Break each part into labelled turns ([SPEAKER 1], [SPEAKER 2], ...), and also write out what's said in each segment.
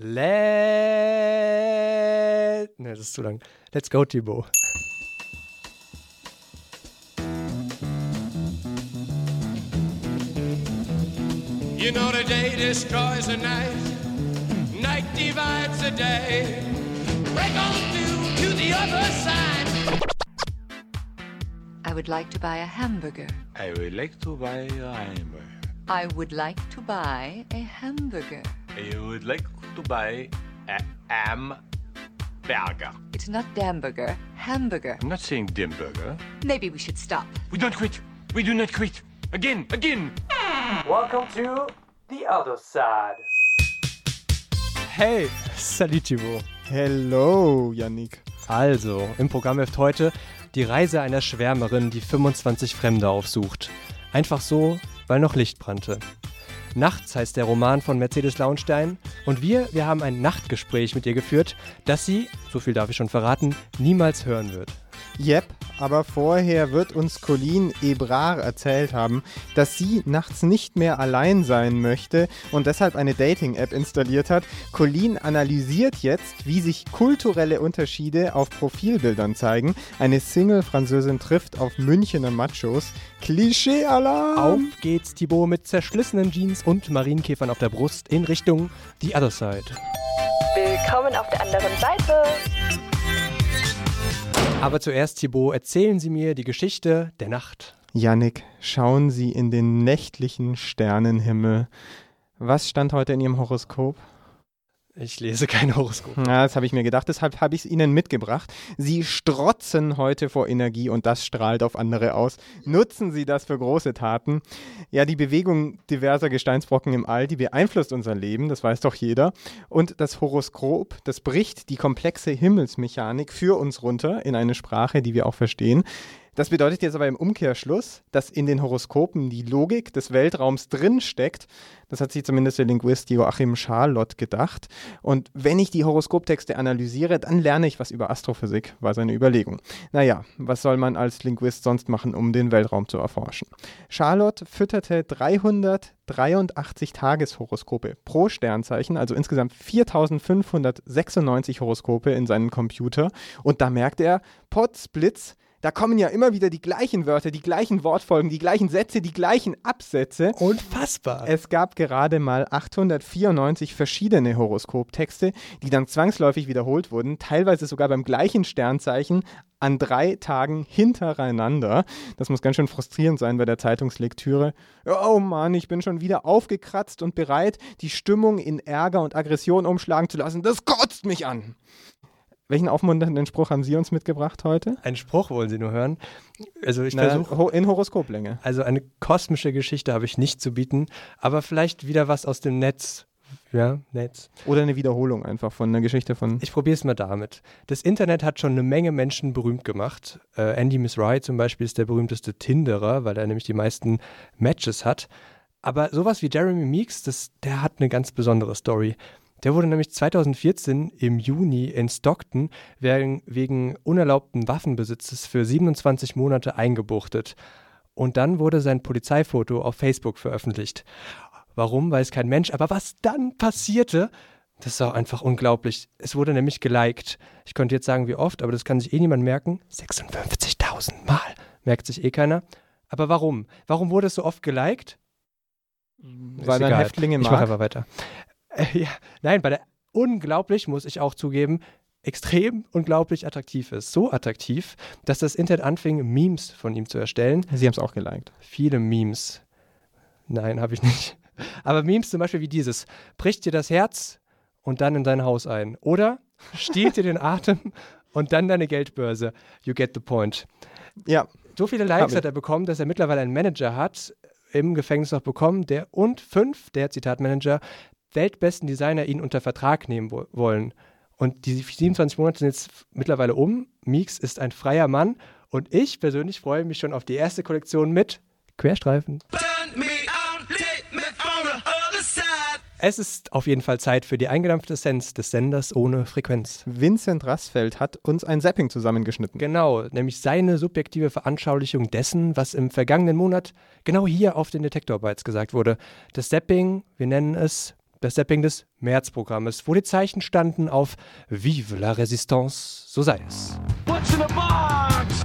[SPEAKER 1] Let. Ne, das ist zu lang. Let's go, Thibaut.
[SPEAKER 2] You know the day destroys the night, night divides the day. Break on through to the other side.
[SPEAKER 3] I would like to buy a hamburger.
[SPEAKER 4] I would like to buy a hamburger.
[SPEAKER 3] I would like to buy a hamburger.
[SPEAKER 4] I would like to buy a hamburger.
[SPEAKER 3] It's not Damburger, hamburger.
[SPEAKER 4] I'm not saying Dimburger.
[SPEAKER 3] Maybe we should stop.
[SPEAKER 4] We don't quit. We do not quit. Again, again.
[SPEAKER 1] Welcome to the other side. Hey, salut Thibaut.
[SPEAKER 5] Hello, Yannick.
[SPEAKER 1] Also, im Programm hilft heute die Reise einer Schwärmerin, die 25 Fremde aufsucht. Einfach so, weil noch Licht brannte. Nachts heißt der Roman von Mercedes Launstein und wir, wir haben ein Nachtgespräch mit ihr geführt, das sie, so viel darf ich schon verraten, niemals hören wird.
[SPEAKER 5] Yep, aber vorher wird uns Colleen Ebrard erzählt haben, dass sie nachts nicht mehr allein sein möchte und deshalb eine Dating-App installiert hat. Colleen analysiert jetzt, wie sich kulturelle Unterschiede auf Profilbildern zeigen. Eine Single-Französin trifft auf Münchener Machos. Klischee-Alarm!
[SPEAKER 1] Auf geht's, Thibaut, mit zerschlissenen Jeans und Marienkäfern auf der Brust in Richtung The Other Side.
[SPEAKER 6] Willkommen auf der anderen Seite.
[SPEAKER 1] Aber zuerst, Thibaut, erzählen Sie mir die Geschichte der Nacht.
[SPEAKER 5] Yannick, schauen Sie in den nächtlichen Sternenhimmel. Was stand heute in Ihrem Horoskop?
[SPEAKER 1] Ich lese kein Horoskop.
[SPEAKER 5] Ja, das habe ich mir gedacht, deshalb habe ich es Ihnen mitgebracht. Sie strotzen heute vor Energie und das strahlt auf andere aus. Nutzen Sie das für große Taten. Ja, die Bewegung diverser Gesteinsbrocken im All, die beeinflusst unser Leben, das weiß doch jeder. Und das Horoskop, das bricht die komplexe Himmelsmechanik für uns runter in eine Sprache, die wir auch verstehen. Das bedeutet jetzt aber im Umkehrschluss, dass in den Horoskopen die Logik des Weltraums drinsteckt. Das hat sich zumindest der Linguist Joachim Charlotte gedacht. Und wenn ich die Horoskoptexte analysiere, dann lerne ich was über Astrophysik, war seine Überlegung. Naja, was soll man als Linguist sonst machen, um den Weltraum zu erforschen? Charlotte fütterte 383 Tageshoroskope pro Sternzeichen, also insgesamt 4596 Horoskope in seinen Computer. Und da merkt er, Potzblitz, da kommen ja immer wieder die gleichen Wörter, die gleichen Wortfolgen, die gleichen Sätze, die gleichen Absätze.
[SPEAKER 1] Unfassbar.
[SPEAKER 5] Es gab gerade mal 894 verschiedene Horoskoptexte, die dann zwangsläufig wiederholt wurden, teilweise sogar beim gleichen Sternzeichen an drei Tagen hintereinander. Das muss ganz schön frustrierend sein bei der Zeitungslektüre. Oh Mann, ich bin schon wieder aufgekratzt und bereit, die Stimmung in Ärger und Aggression umschlagen zu lassen. Das kotzt mich an. Welchen aufmunternden Spruch haben Sie uns mitgebracht heute?
[SPEAKER 1] Einen Spruch wollen Sie nur hören. Also ich versuche.
[SPEAKER 5] in Horoskoplänge.
[SPEAKER 1] Also eine kosmische Geschichte habe ich nicht zu bieten, aber vielleicht wieder was aus dem Netz. Ja, Netz.
[SPEAKER 5] Oder eine Wiederholung einfach von einer Geschichte von.
[SPEAKER 1] Ich probiere es mal damit. Das Internet hat schon eine Menge Menschen berühmt gemacht. Äh, Andy Miss Rye zum Beispiel ist der berühmteste Tinderer, weil er nämlich die meisten Matches hat. Aber sowas wie Jeremy Meeks, das, der hat eine ganz besondere Story. Der wurde nämlich 2014 im Juni in Stockton wegen, wegen unerlaubten Waffenbesitzes für 27 Monate eingebuchtet. Und dann wurde sein Polizeifoto auf Facebook veröffentlicht. Warum, weiß kein Mensch. Aber was dann passierte, das ist auch einfach unglaublich. Es wurde nämlich geliked. Ich könnte jetzt sagen, wie oft, aber das kann sich eh niemand merken. 56.000 Mal. Merkt sich eh keiner. Aber warum? Warum wurde es so oft geliked?
[SPEAKER 5] Weil man. Häftlinge
[SPEAKER 1] Ich mache
[SPEAKER 5] mag.
[SPEAKER 1] einfach weiter. Äh, ja, nein, weil er unglaublich, muss ich auch zugeben, extrem unglaublich attraktiv ist. So attraktiv, dass das Internet anfing, Memes von ihm zu erstellen.
[SPEAKER 5] Sie haben es auch geliked.
[SPEAKER 1] Viele Memes. Nein, habe ich nicht. Aber Memes zum Beispiel wie dieses: bricht dir das Herz und dann in dein Haus ein. Oder stiehlt dir den Atem und dann deine Geldbörse. You get the point.
[SPEAKER 5] Ja,
[SPEAKER 1] So viele Likes hat er bekommen, dass er mittlerweile einen Manager hat, im Gefängnis noch bekommen, der und fünf, der Zitatmanager, weltbesten Designer ihn unter Vertrag nehmen wo wollen. Und die 27 Monate sind jetzt mittlerweile um. Meeks ist ein freier Mann und ich persönlich freue mich schon auf die erste Kollektion mit Querstreifen.
[SPEAKER 2] Burn me out, take me on the other side.
[SPEAKER 1] Es ist auf jeden Fall Zeit für die eingedampfte Essenz des Senders ohne Frequenz.
[SPEAKER 5] Vincent Rassfeld hat uns ein Zapping zusammengeschnitten.
[SPEAKER 1] Genau, nämlich seine subjektive Veranschaulichung dessen, was im vergangenen Monat genau hier auf den Detektor Bytes gesagt wurde. Das Zapping, wir nennen es das Zapping des Märzprogrammes, wo die Zeichen standen auf Vive la Résistance, so sei es.
[SPEAKER 7] What's in the box?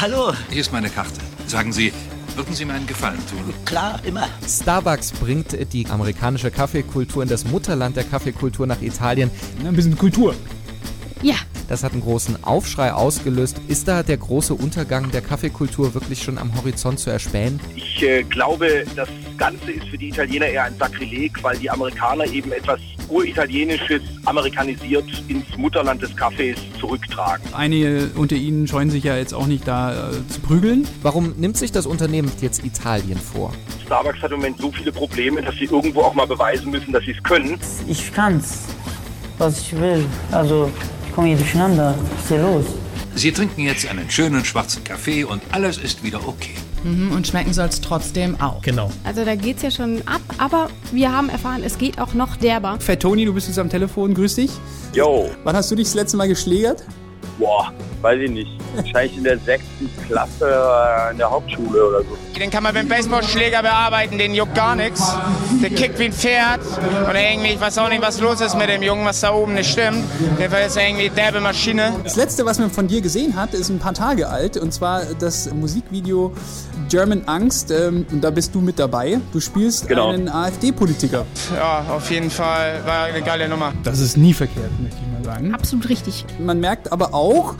[SPEAKER 8] Hallo.
[SPEAKER 9] Hier ist meine Karte. Sagen Sie, würden Sie mir einen Gefallen tun?
[SPEAKER 8] Klar, immer.
[SPEAKER 10] Starbucks bringt die amerikanische Kaffeekultur in das Mutterland der Kaffeekultur nach Italien.
[SPEAKER 11] Ein bisschen Kultur.
[SPEAKER 10] Ja. Das hat einen großen Aufschrei ausgelöst. Ist da der große Untergang der Kaffeekultur wirklich schon am Horizont zu erspähen?
[SPEAKER 12] Ich äh, glaube, das Ganze ist für die Italiener eher ein Sakrileg, weil die Amerikaner eben etwas uritalienisches, amerikanisiert ins Mutterland des Kaffees zurücktragen.
[SPEAKER 11] Einige unter ihnen scheuen sich ja jetzt auch nicht da äh, zu prügeln.
[SPEAKER 10] Warum nimmt sich das Unternehmen jetzt Italien vor?
[SPEAKER 12] Starbucks hat im Moment so viele Probleme, dass sie irgendwo auch mal beweisen müssen, dass sie es können.
[SPEAKER 13] Ich kann's, was ich will. Also komme hier durcheinander. Was ist hier los?
[SPEAKER 9] Sie trinken jetzt einen schönen schwarzen Kaffee und alles ist wieder okay.
[SPEAKER 14] Mhm, und schmecken soll es trotzdem auch.
[SPEAKER 11] Genau.
[SPEAKER 15] Also da geht's ja schon ab, aber wir haben erfahren, es geht auch noch derber.
[SPEAKER 11] Fettoni, du bist jetzt am Telefon, grüß dich.
[SPEAKER 16] Jo.
[SPEAKER 11] Wann hast du dich das letzte Mal geschlägert?
[SPEAKER 16] Boah, weiß ich nicht. Wahrscheinlich in der sechsten Klasse äh, in der Hauptschule oder so.
[SPEAKER 17] Den kann man mit dem Baseballschläger bearbeiten, den juckt gar nichts. Der kickt wie ein Pferd. Und irgendwie, ich weiß auch nicht, was los ist mit dem Jungen, was da oben nicht stimmt. Auf jeden Fall ist er irgendwie derbe Maschine.
[SPEAKER 11] Das letzte, was man von dir gesehen hat, ist ein paar Tage alt. Und zwar das Musikvideo German Angst. Ähm, und da bist du mit dabei. Du spielst
[SPEAKER 16] genau.
[SPEAKER 11] einen AfD-Politiker.
[SPEAKER 17] Ja, auf jeden Fall war eine geile Nummer.
[SPEAKER 11] Das ist nie verkehrt, möchte ich mal sagen.
[SPEAKER 15] Absolut richtig.
[SPEAKER 11] Man merkt aber auch,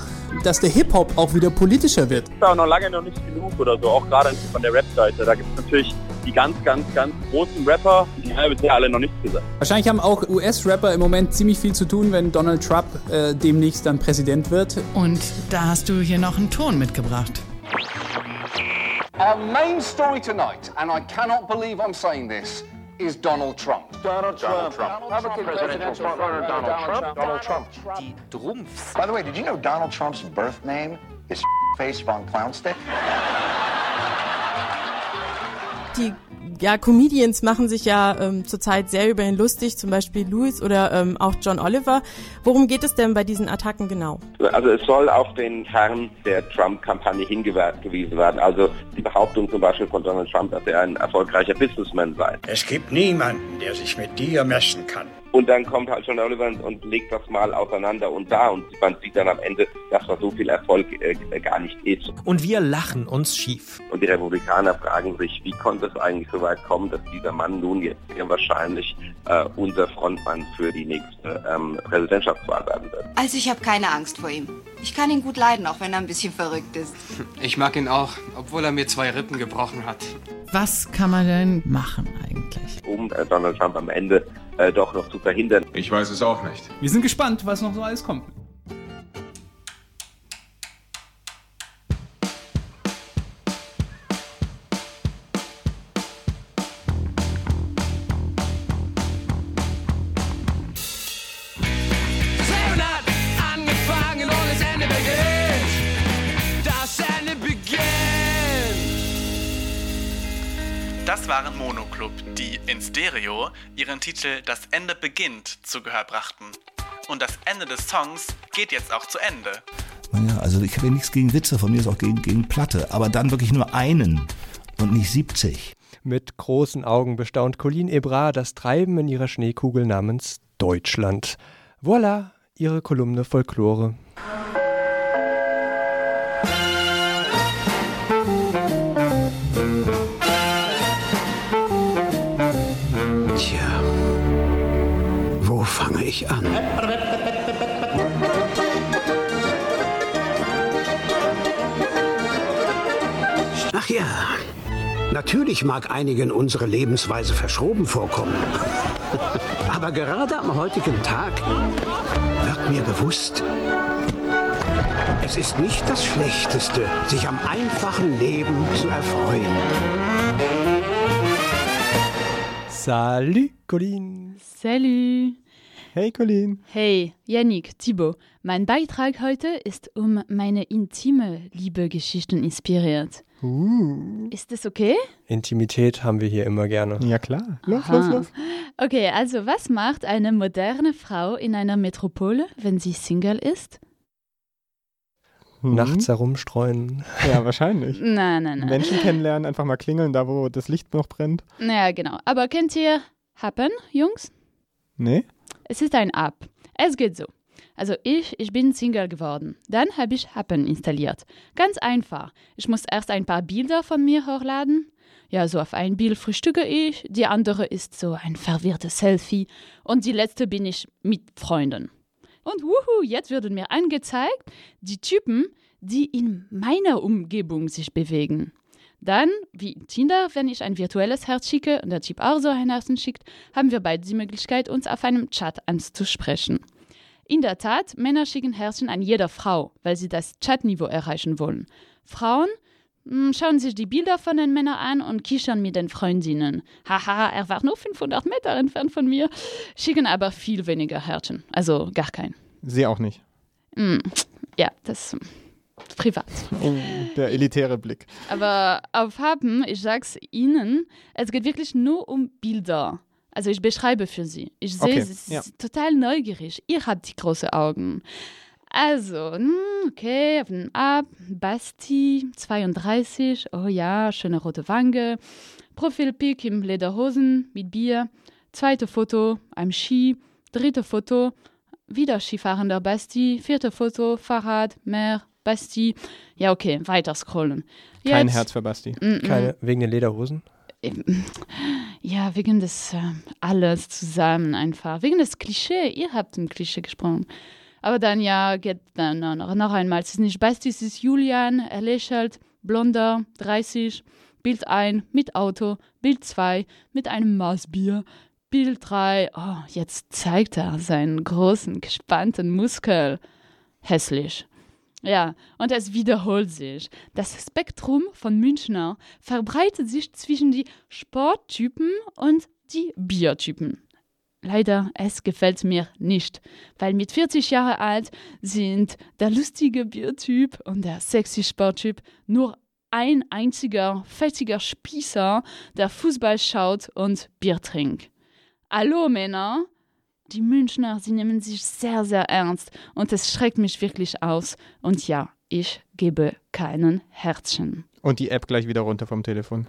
[SPEAKER 11] dass der Hip-Hop auch wieder politischer wird.
[SPEAKER 16] Das ist aber noch lange noch nicht genug oder so, auch gerade von der Rap-Seite. Da gibt es natürlich die ganz, ganz, ganz großen Rapper, die haben bisher alle noch nichts gesagt.
[SPEAKER 11] Wahrscheinlich haben auch US-Rapper im Moment ziemlich viel zu tun, wenn Donald Trump äh, demnächst dann Präsident wird.
[SPEAKER 14] Und da hast du hier noch einen Ton mitgebracht.
[SPEAKER 18] Our main story tonight, and I cannot believe I'm saying this, is Donald Trump.
[SPEAKER 16] Donald Trump.
[SPEAKER 18] Republican presidential frontrunner Donald Trump. Donald Trump.
[SPEAKER 8] Die Drumpfs.
[SPEAKER 18] By the way, did you know Donald Trump's birth name is face von Clownstick?
[SPEAKER 19] Die ja, Comedians machen sich ja ähm, zurzeit sehr über ihn lustig, zum Beispiel Louis oder ähm, auch John Oliver. Worum geht es denn bei diesen Attacken genau?
[SPEAKER 20] Also es soll auf den Kern der Trump-Kampagne hingewiesen werden. Also die Behauptung zum Beispiel von Donald Trump, dass er ein erfolgreicher Businessman sei.
[SPEAKER 21] Es gibt niemanden, der sich mit dir messen kann.
[SPEAKER 20] Und dann kommt halt John Oliver und legt das mal auseinander und da und man sieht dann am Ende, dass das so viel Erfolg äh, gar nicht ist.
[SPEAKER 8] Und wir lachen uns schief.
[SPEAKER 20] Und die Republikaner fragen sich, wie konnte es eigentlich so weit kommen, dass dieser Mann nun jetzt sehr wahrscheinlich äh, unser Frontmann für die nächste ähm, Präsidentschaftswahl werden wird.
[SPEAKER 3] Also ich habe keine Angst vor ihm. Ich kann ihn gut leiden, auch wenn er ein bisschen verrückt ist.
[SPEAKER 22] Ich mag ihn auch, obwohl er mir zwei Rippen gebrochen hat.
[SPEAKER 14] Was kann man denn machen eigentlich?
[SPEAKER 20] Um äh, Donald Trump am Ende doch noch zu verhindern.
[SPEAKER 9] Ich weiß es auch nicht.
[SPEAKER 11] Wir sind gespannt, was noch so alles kommt.
[SPEAKER 23] Ihren Titel Das Ende beginnt zu Gehör brachten. Und das Ende des Songs geht jetzt auch zu Ende.
[SPEAKER 24] Ja, also ich habe ja nichts gegen Witze, von mir ist auch gegen, gegen Platte, aber dann wirklich nur einen und nicht 70.
[SPEAKER 1] Mit großen Augen bestaunt Colleen Ebra das Treiben in ihrer Schneekugel namens Deutschland. Voilà, ihre Kolumne Folklore.
[SPEAKER 21] Fange ich an? Ach ja, natürlich mag einigen unsere Lebensweise verschoben vorkommen. Aber gerade am heutigen Tag wird mir bewusst, es ist nicht das Schlechteste, sich am einfachen Leben zu erfreuen.
[SPEAKER 1] Salut, Colleen.
[SPEAKER 25] Salut.
[SPEAKER 1] Hey, Colleen.
[SPEAKER 25] Hey, Yannick, Thibaut. Mein Beitrag heute ist um meine intime Liebegeschichten inspiriert.
[SPEAKER 1] Uh.
[SPEAKER 25] Ist das okay?
[SPEAKER 1] Intimität haben wir hier immer gerne.
[SPEAKER 5] Ja, klar.
[SPEAKER 1] Los, los, los.
[SPEAKER 25] Okay, also was macht eine moderne Frau in einer Metropole, wenn sie Single ist?
[SPEAKER 5] Mhm.
[SPEAKER 1] nachts herumstreuen.
[SPEAKER 5] Ja, wahrscheinlich.
[SPEAKER 25] Nein, nein, nein.
[SPEAKER 5] Menschen kennenlernen, einfach mal klingeln, da wo das Licht noch brennt.
[SPEAKER 25] Ja, genau. Aber kennt ihr Happen, Jungs?
[SPEAKER 5] Nee?
[SPEAKER 25] Es ist ein App. Es geht so. Also ich, ich bin Single geworden. Dann habe ich Happen installiert. Ganz einfach. Ich muss erst ein paar Bilder von mir hochladen. Ja, so auf ein Bild frühstücke ich, die andere ist so ein verwirrtes Selfie und die letzte bin ich mit Freunden. Und wuhu, jetzt werden mir angezeigt die Typen, die in meiner Umgebung sich bewegen. Dann, wie in Tinder, wenn ich ein virtuelles Herz schicke und der Typ auch so ein Herzen schickt, haben wir beide die Möglichkeit, uns auf einem Chat anzusprechen. In der Tat, Männer schicken Herzchen an jeder Frau, weil sie das Chatniveau erreichen wollen. Frauen mh, schauen sich die Bilder von den Männern an und kichern mit den Freundinnen. Haha, er war nur 500 Meter entfernt von mir, schicken aber viel weniger Herzchen, also gar kein.
[SPEAKER 5] Sie auch nicht.
[SPEAKER 25] Mm, ja, das ist privat.
[SPEAKER 5] Oh, der elitäre Blick.
[SPEAKER 25] Aber auf Haben, ich sag's Ihnen, es geht wirklich nur um Bilder. Also ich beschreibe für Sie. Ich sehe,
[SPEAKER 5] Okay,
[SPEAKER 25] Sie sind
[SPEAKER 5] ja.
[SPEAKER 25] total neugierig. Ihr habt die großen Augen. Also, hm, okay, auf den Ab, Basti, 32, oh ja, schöne rote Wange, Profilpick im Lederhosen mit Bier, zweite Foto, am Ski, dritte Foto, wieder Skifahrender Basti, vierte Foto, Fahrrad, Meer, Basti. Ja, okay, weiter scrollen.
[SPEAKER 5] Kein
[SPEAKER 25] Jetzt-
[SPEAKER 5] Herz für Basti.
[SPEAKER 25] Mm, mm.
[SPEAKER 1] Keine, wegen den Lederhosen?
[SPEAKER 25] Ja, wegen des äh, alles zusammen einfach. Wegen des Klischee. Ihr habt ein Klischee gesprochen. Aber dann ja, geht dann noch, noch einmal. Es ist nicht Basti, es ist Julian. Er lächelt, blonder, 30. Bild 1 mit Auto. Bild 2 mit einem Maßbier. Bild 3, oh, jetzt zeigt er seinen großen, gespannten Muskel. Hässlich. Ja, und es wiederholt sich. Das Spektrum von Münchner verbreitet sich zwischen die Sporttypen und die Biertypen. Leider, es gefällt mir nicht, weil mit 40 Jahre alt sind der lustige Biertyp und der sexy Sporttyp nur ein einziger fettiger Spießer, der Fußball schaut und Bier trinkt. Hallo Männer, die Münchner, sie nehmen sich sehr, sehr ernst und es schreckt mich wirklich aus. Und ja, ich gebe keinen Herzchen.
[SPEAKER 5] Und die App gleich wieder runter vom Telefon.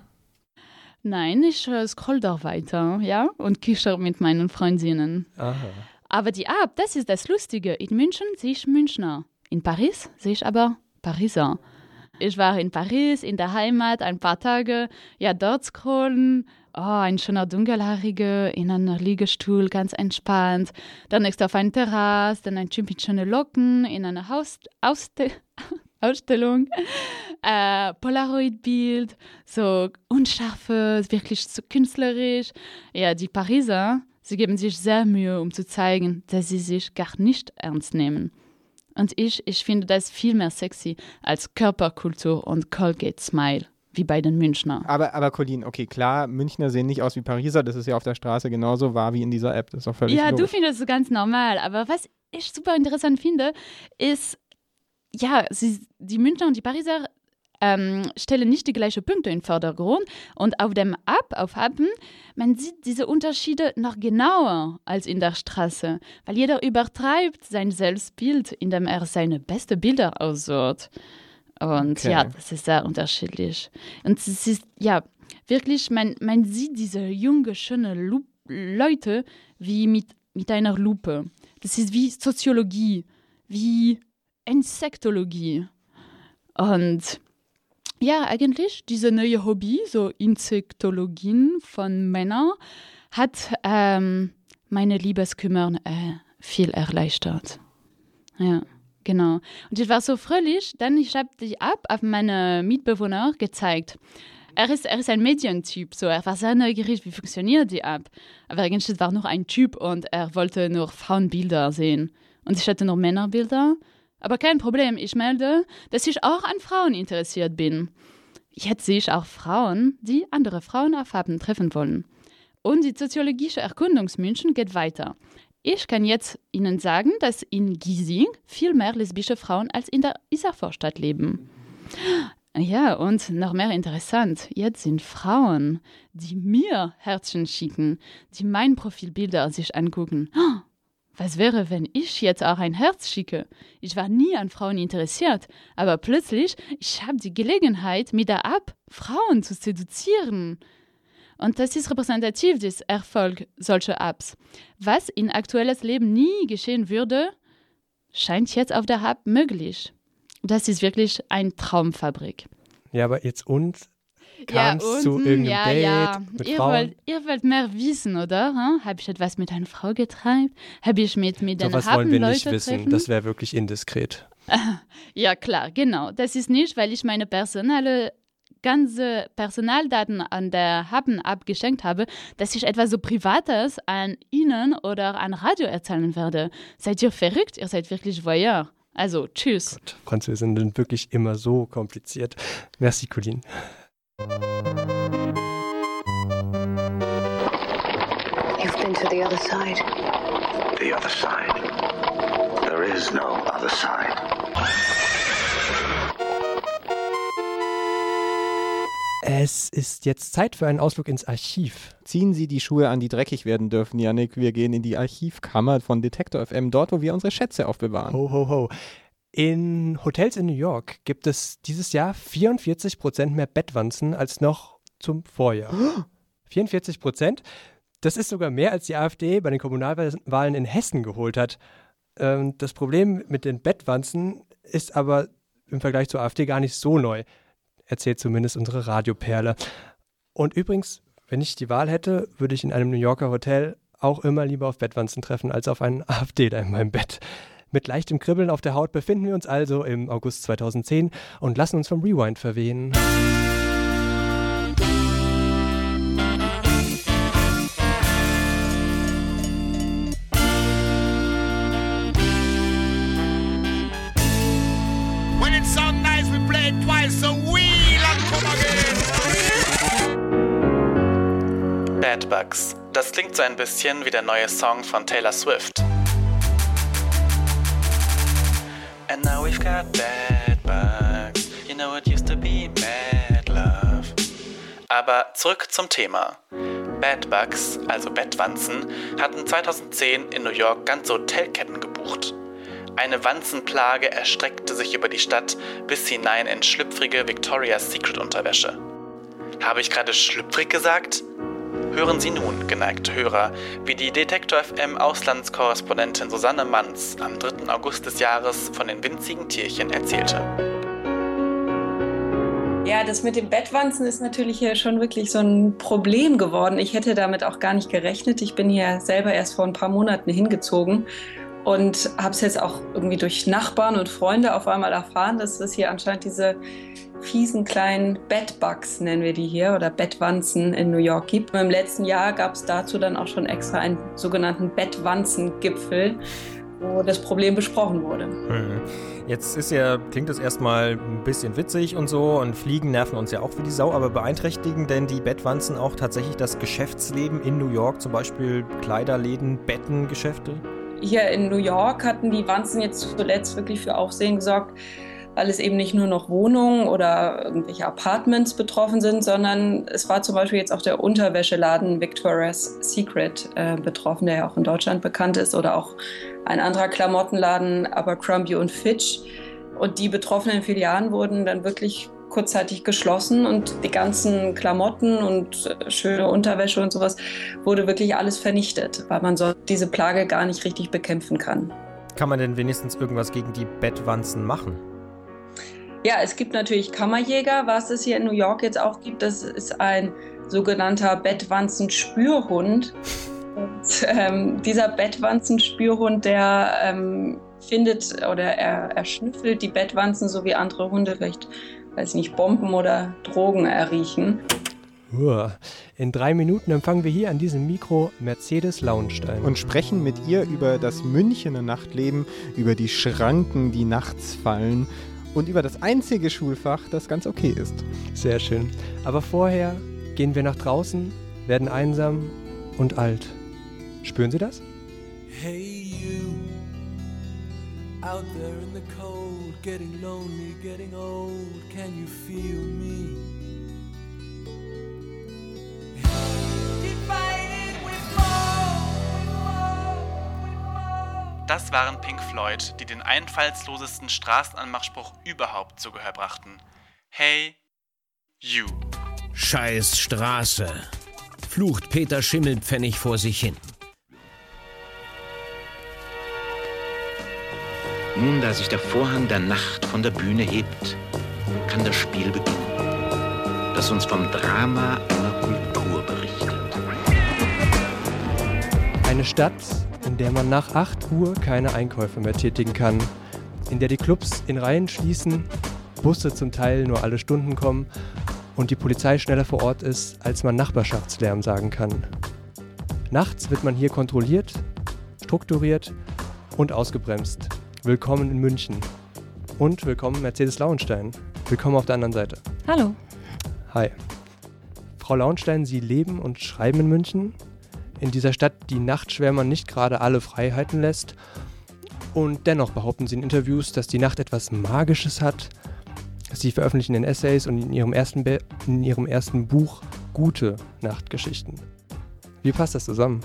[SPEAKER 25] Nein, ich äh, scroll da weiter, ja, und kicher mit meinen Freundinnen.
[SPEAKER 1] Aha.
[SPEAKER 25] Aber die App, das ist das Lustige. In München sehe ich Münchner. In Paris sehe ich aber Pariser. Ich war in Paris, in der Heimat, ein paar Tage. Ja, dort scrollen. Oh, ein schöner Dunkelhaarige in einem Liegestuhl, ganz entspannt. Dann nächst auf einer Terrasse, dann ein Typ mit schönen Locken in einer Haus Ausste Ausstellung. Äh, Polaroid-Bild, so unscharfes, wirklich so künstlerisch. Ja, die Pariser, sie geben sich sehr Mühe, um zu zeigen, dass sie sich gar nicht ernst nehmen. Und ich, ich finde das viel mehr sexy als Körperkultur und Colgate Smile, wie bei den Münchner.
[SPEAKER 5] Aber, aber Colin, okay, klar, Münchner sehen nicht aus wie Pariser, das ist ja auf der Straße genauso wahr wie in dieser App, das ist auch völlig
[SPEAKER 25] Ja, du
[SPEAKER 5] logisch.
[SPEAKER 25] findest es ganz normal. Aber was ich super interessant finde, ist, ja, sie, die Münchner und die Pariser ähm, stellen nicht die gleichen Punkte in den Vordergrund. Und auf dem App, auf Appen, man sieht diese Unterschiede noch genauer als in der Straße, weil jeder übertreibt sein Selbstbild, indem er seine besten Bilder aussucht. Und
[SPEAKER 5] Okay.
[SPEAKER 25] ja, das ist sehr unterschiedlich. Und es ist, ja, wirklich, man, man sieht diese junge, schöne Lu Leute wie mit, mit einer Lupe. Das ist wie Soziologie, wie Insektologie. Und ja, eigentlich, diese neue Hobby, so Insektologien von Männern, hat ähm, meine Liebeskümmern äh, viel erleichtert. Ja, genau. Und ich war so fröhlich, denn ich habe die App auf meine Mitbewohner gezeigt. Er ist, er ist ein Medientyp, so er war sehr neugierig, wie funktioniert die App. Aber eigentlich war nur ein Typ und er wollte nur Frauenbilder sehen. Und ich hatte nur Männerbilder. Aber kein Problem, ich melde, dass ich auch an Frauen interessiert bin. Jetzt sehe ich auch Frauen, die andere Frauen auf Farben treffen wollen. Und die soziologische Erkundungsmünchen geht weiter. Ich kann jetzt Ihnen sagen, dass in Giesing viel mehr lesbische Frauen als in der Isarvorstadt leben. Ja, und noch mehr interessant, jetzt sind Frauen, die mir Herzchen schicken, die mein Profilbilder sich angucken. Was wäre, wenn ich jetzt auch ein Herz schicke? Ich war nie an Frauen interessiert, aber plötzlich, ich habe die Gelegenheit, mit der App Frauen zu seduzieren. Und das ist repräsentativ des Erfolg solcher Apps. Was in aktuelles Leben nie geschehen würde, scheint jetzt auf der App möglich. Das ist wirklich ein Traumfabrik.
[SPEAKER 1] Ja, aber jetzt uns kam es zu irgendeinem
[SPEAKER 25] ja,
[SPEAKER 1] Date
[SPEAKER 25] ja.
[SPEAKER 1] mit
[SPEAKER 25] Ihr
[SPEAKER 1] Frauen.
[SPEAKER 25] wollt, ihr wollt mehr wissen, oder? Hm? Habe ich etwas mit einer Frau getreibt? Habe ich mit, mit den
[SPEAKER 1] Sowas wollen wir nicht
[SPEAKER 25] Leute
[SPEAKER 1] wissen.
[SPEAKER 25] treffen?
[SPEAKER 1] Das wäre wirklich indiskret.
[SPEAKER 25] Ja, klar, genau. Das ist nicht, weil ich meine personale ganze Personaldaten an der Haben abgeschenkt habe, dass ich etwas so Privates an Ihnen oder an Radio erzählen werde. Seid ihr verrückt? Ihr seid wirklich Voyeur. Also, tschüss.
[SPEAKER 1] Französinnen sind wirklich immer so kompliziert. Merci, Colin.
[SPEAKER 26] You've been to the other side.
[SPEAKER 21] The other side. There is no other side.
[SPEAKER 1] Es ist jetzt Zeit für einen Ausflug ins Archiv.
[SPEAKER 5] Ziehen Sie die Schuhe an, die dreckig werden dürfen, Yannick. Wir gehen in die Archivkammer von Detektor FM, dort, wo wir unsere Schätze aufbewahren.
[SPEAKER 1] Ho, ho, ho. In Hotels in New York gibt es dieses Jahr 44 Prozent mehr Bettwanzen als noch zum Vorjahr. 44 Prozent? Das ist sogar mehr, als die AfD bei den Kommunalwahlen in Hessen geholt hat. Ähm, das Problem mit den Bettwanzen ist aber im Vergleich zur AfD gar nicht so neu, erzählt zumindest unsere Radioperle. Und übrigens, wenn ich die Wahl hätte, würde ich in einem New Yorker Hotel auch immer lieber auf Bettwanzen treffen, als auf einen AfD da in meinem Bett. Mit leichtem Kribbeln auf der Haut befinden wir uns also im August 2010 und lassen uns vom Rewind verwehen.
[SPEAKER 17] Again.
[SPEAKER 23] Bad Bugs. Das klingt so ein bisschen wie der neue Song von Taylor Swift. And now we've got bad bugs. You know it used to be mad love. Aber zurück zum Thema. Bad Bugs, also Bettwanzen, hatten 2010 in New York ganze Hotelketten gebucht. Eine Wanzenplage erstreckte sich über die Stadt bis hinein in schlüpfrige Victoria's Secret Unterwäsche. Habe ich gerade schlüpfrig gesagt? Hören Sie nun, geneigte Hörer, wie die Detektor FM Auslandskorrespondentin Susanne Manz am 3. August des Jahres von den winzigen Tierchen erzählte.
[SPEAKER 27] Ja, das mit dem Bettwanzen ist natürlich hier schon wirklich so ein Problem geworden. Ich hätte damit auch gar nicht gerechnet. Ich bin hier selber erst vor ein paar Monaten hingezogen und habe es jetzt auch irgendwie durch Nachbarn und Freunde auf einmal erfahren, dass es hier anscheinend diese fiesen kleinen Bedbugs, nennen wir die hier, oder Bettwanzen in New York gibt. Im letzten Jahr gab es dazu dann auch schon extra einen sogenannten Bettwanzengipfel, wo das Problem besprochen wurde.
[SPEAKER 28] Hm. Jetzt ist ja, klingt das erstmal ein bisschen witzig und so und Fliegen nerven uns ja auch wie die Sau, aber beeinträchtigen denn die Bettwanzen auch tatsächlich das Geschäftsleben in New York, zum Beispiel Kleiderläden, Bettengeschäfte?
[SPEAKER 27] Hier in New York hatten die Wanzen jetzt zuletzt wirklich für Aufsehen gesorgt, weil es eben nicht nur noch Wohnungen oder irgendwelche Apartments betroffen sind, sondern es war zum Beispiel jetzt auch der Unterwäscheladen Victoria's Secret äh, betroffen, der ja auch in Deutschland bekannt ist, oder auch ein anderer Klamottenladen Abercrombie und Fitch. Und die betroffenen Filialen wurden dann wirklich kurzzeitig geschlossen und die ganzen Klamotten und schöne Unterwäsche und sowas wurde wirklich alles vernichtet, weil man so diese Plage gar nicht richtig bekämpfen kann.
[SPEAKER 28] Kann man denn wenigstens irgendwas gegen die Bettwanzen machen?
[SPEAKER 27] Ja, es gibt natürlich Kammerjäger. Was es hier in New York jetzt auch gibt, das ist ein sogenannter Bettwanzenspürhund. Und ähm, dieser Bettwanzenspürhund, der ähm, findet oder er, er schnüffelt die Bettwanzen, so wie andere Hunde vielleicht, weiß ich nicht, Bomben oder Drogen erriechen.
[SPEAKER 1] In drei Minuten empfangen wir hier an diesem Mikro Mercedes Launstein.
[SPEAKER 5] Und sprechen mit ihr über das Münchener Nachtleben, über die Schranken, die nachts fallen und über das einzige Schulfach, das ganz okay ist.
[SPEAKER 1] Sehr schön. Aber vorher gehen wir nach draußen, werden einsam und alt. Spüren Sie das?
[SPEAKER 29] Hey you, out there in the cold, getting lonely, getting old, can you feel me?
[SPEAKER 23] Das waren Pink Floyd, die den einfallslosesten Straßenanmachspruch überhaupt zu Gehör brachten. Hey, you.
[SPEAKER 30] Scheiß Straße. Flucht Peter Schimmelpfennig vor sich hin.
[SPEAKER 31] Nun, da sich der Vorhang der Nacht von der Bühne hebt, kann das Spiel beginnen, das uns vom Drama einer Kultur berichtet.
[SPEAKER 1] Eine Stadt, in der man nach 8 Uhr keine Einkäufe mehr tätigen kann, in der die Clubs in Reihen schließen, Busse zum Teil nur alle Stunden kommen und die Polizei schneller vor Ort ist, als man Nachbarschaftslärm sagen kann. Nachts wird man hier kontrolliert, strukturiert und ausgebremst. Willkommen in München. Und willkommen Mercedes Lauenstein. Willkommen auf der anderen Seite.
[SPEAKER 32] Hallo.
[SPEAKER 1] Hi. Frau Lauenstein, Sie leben und schreiben in München. In dieser Stadt, die Nachtschwärmern nicht gerade alle Freiheiten lässt. Und dennoch behaupten Sie in Interviews, dass die Nacht etwas Magisches hat. Sie veröffentlichen in Essays und in ihrem ersten, Be in ihrem ersten Buch gute Nachtgeschichten. Wie passt das zusammen?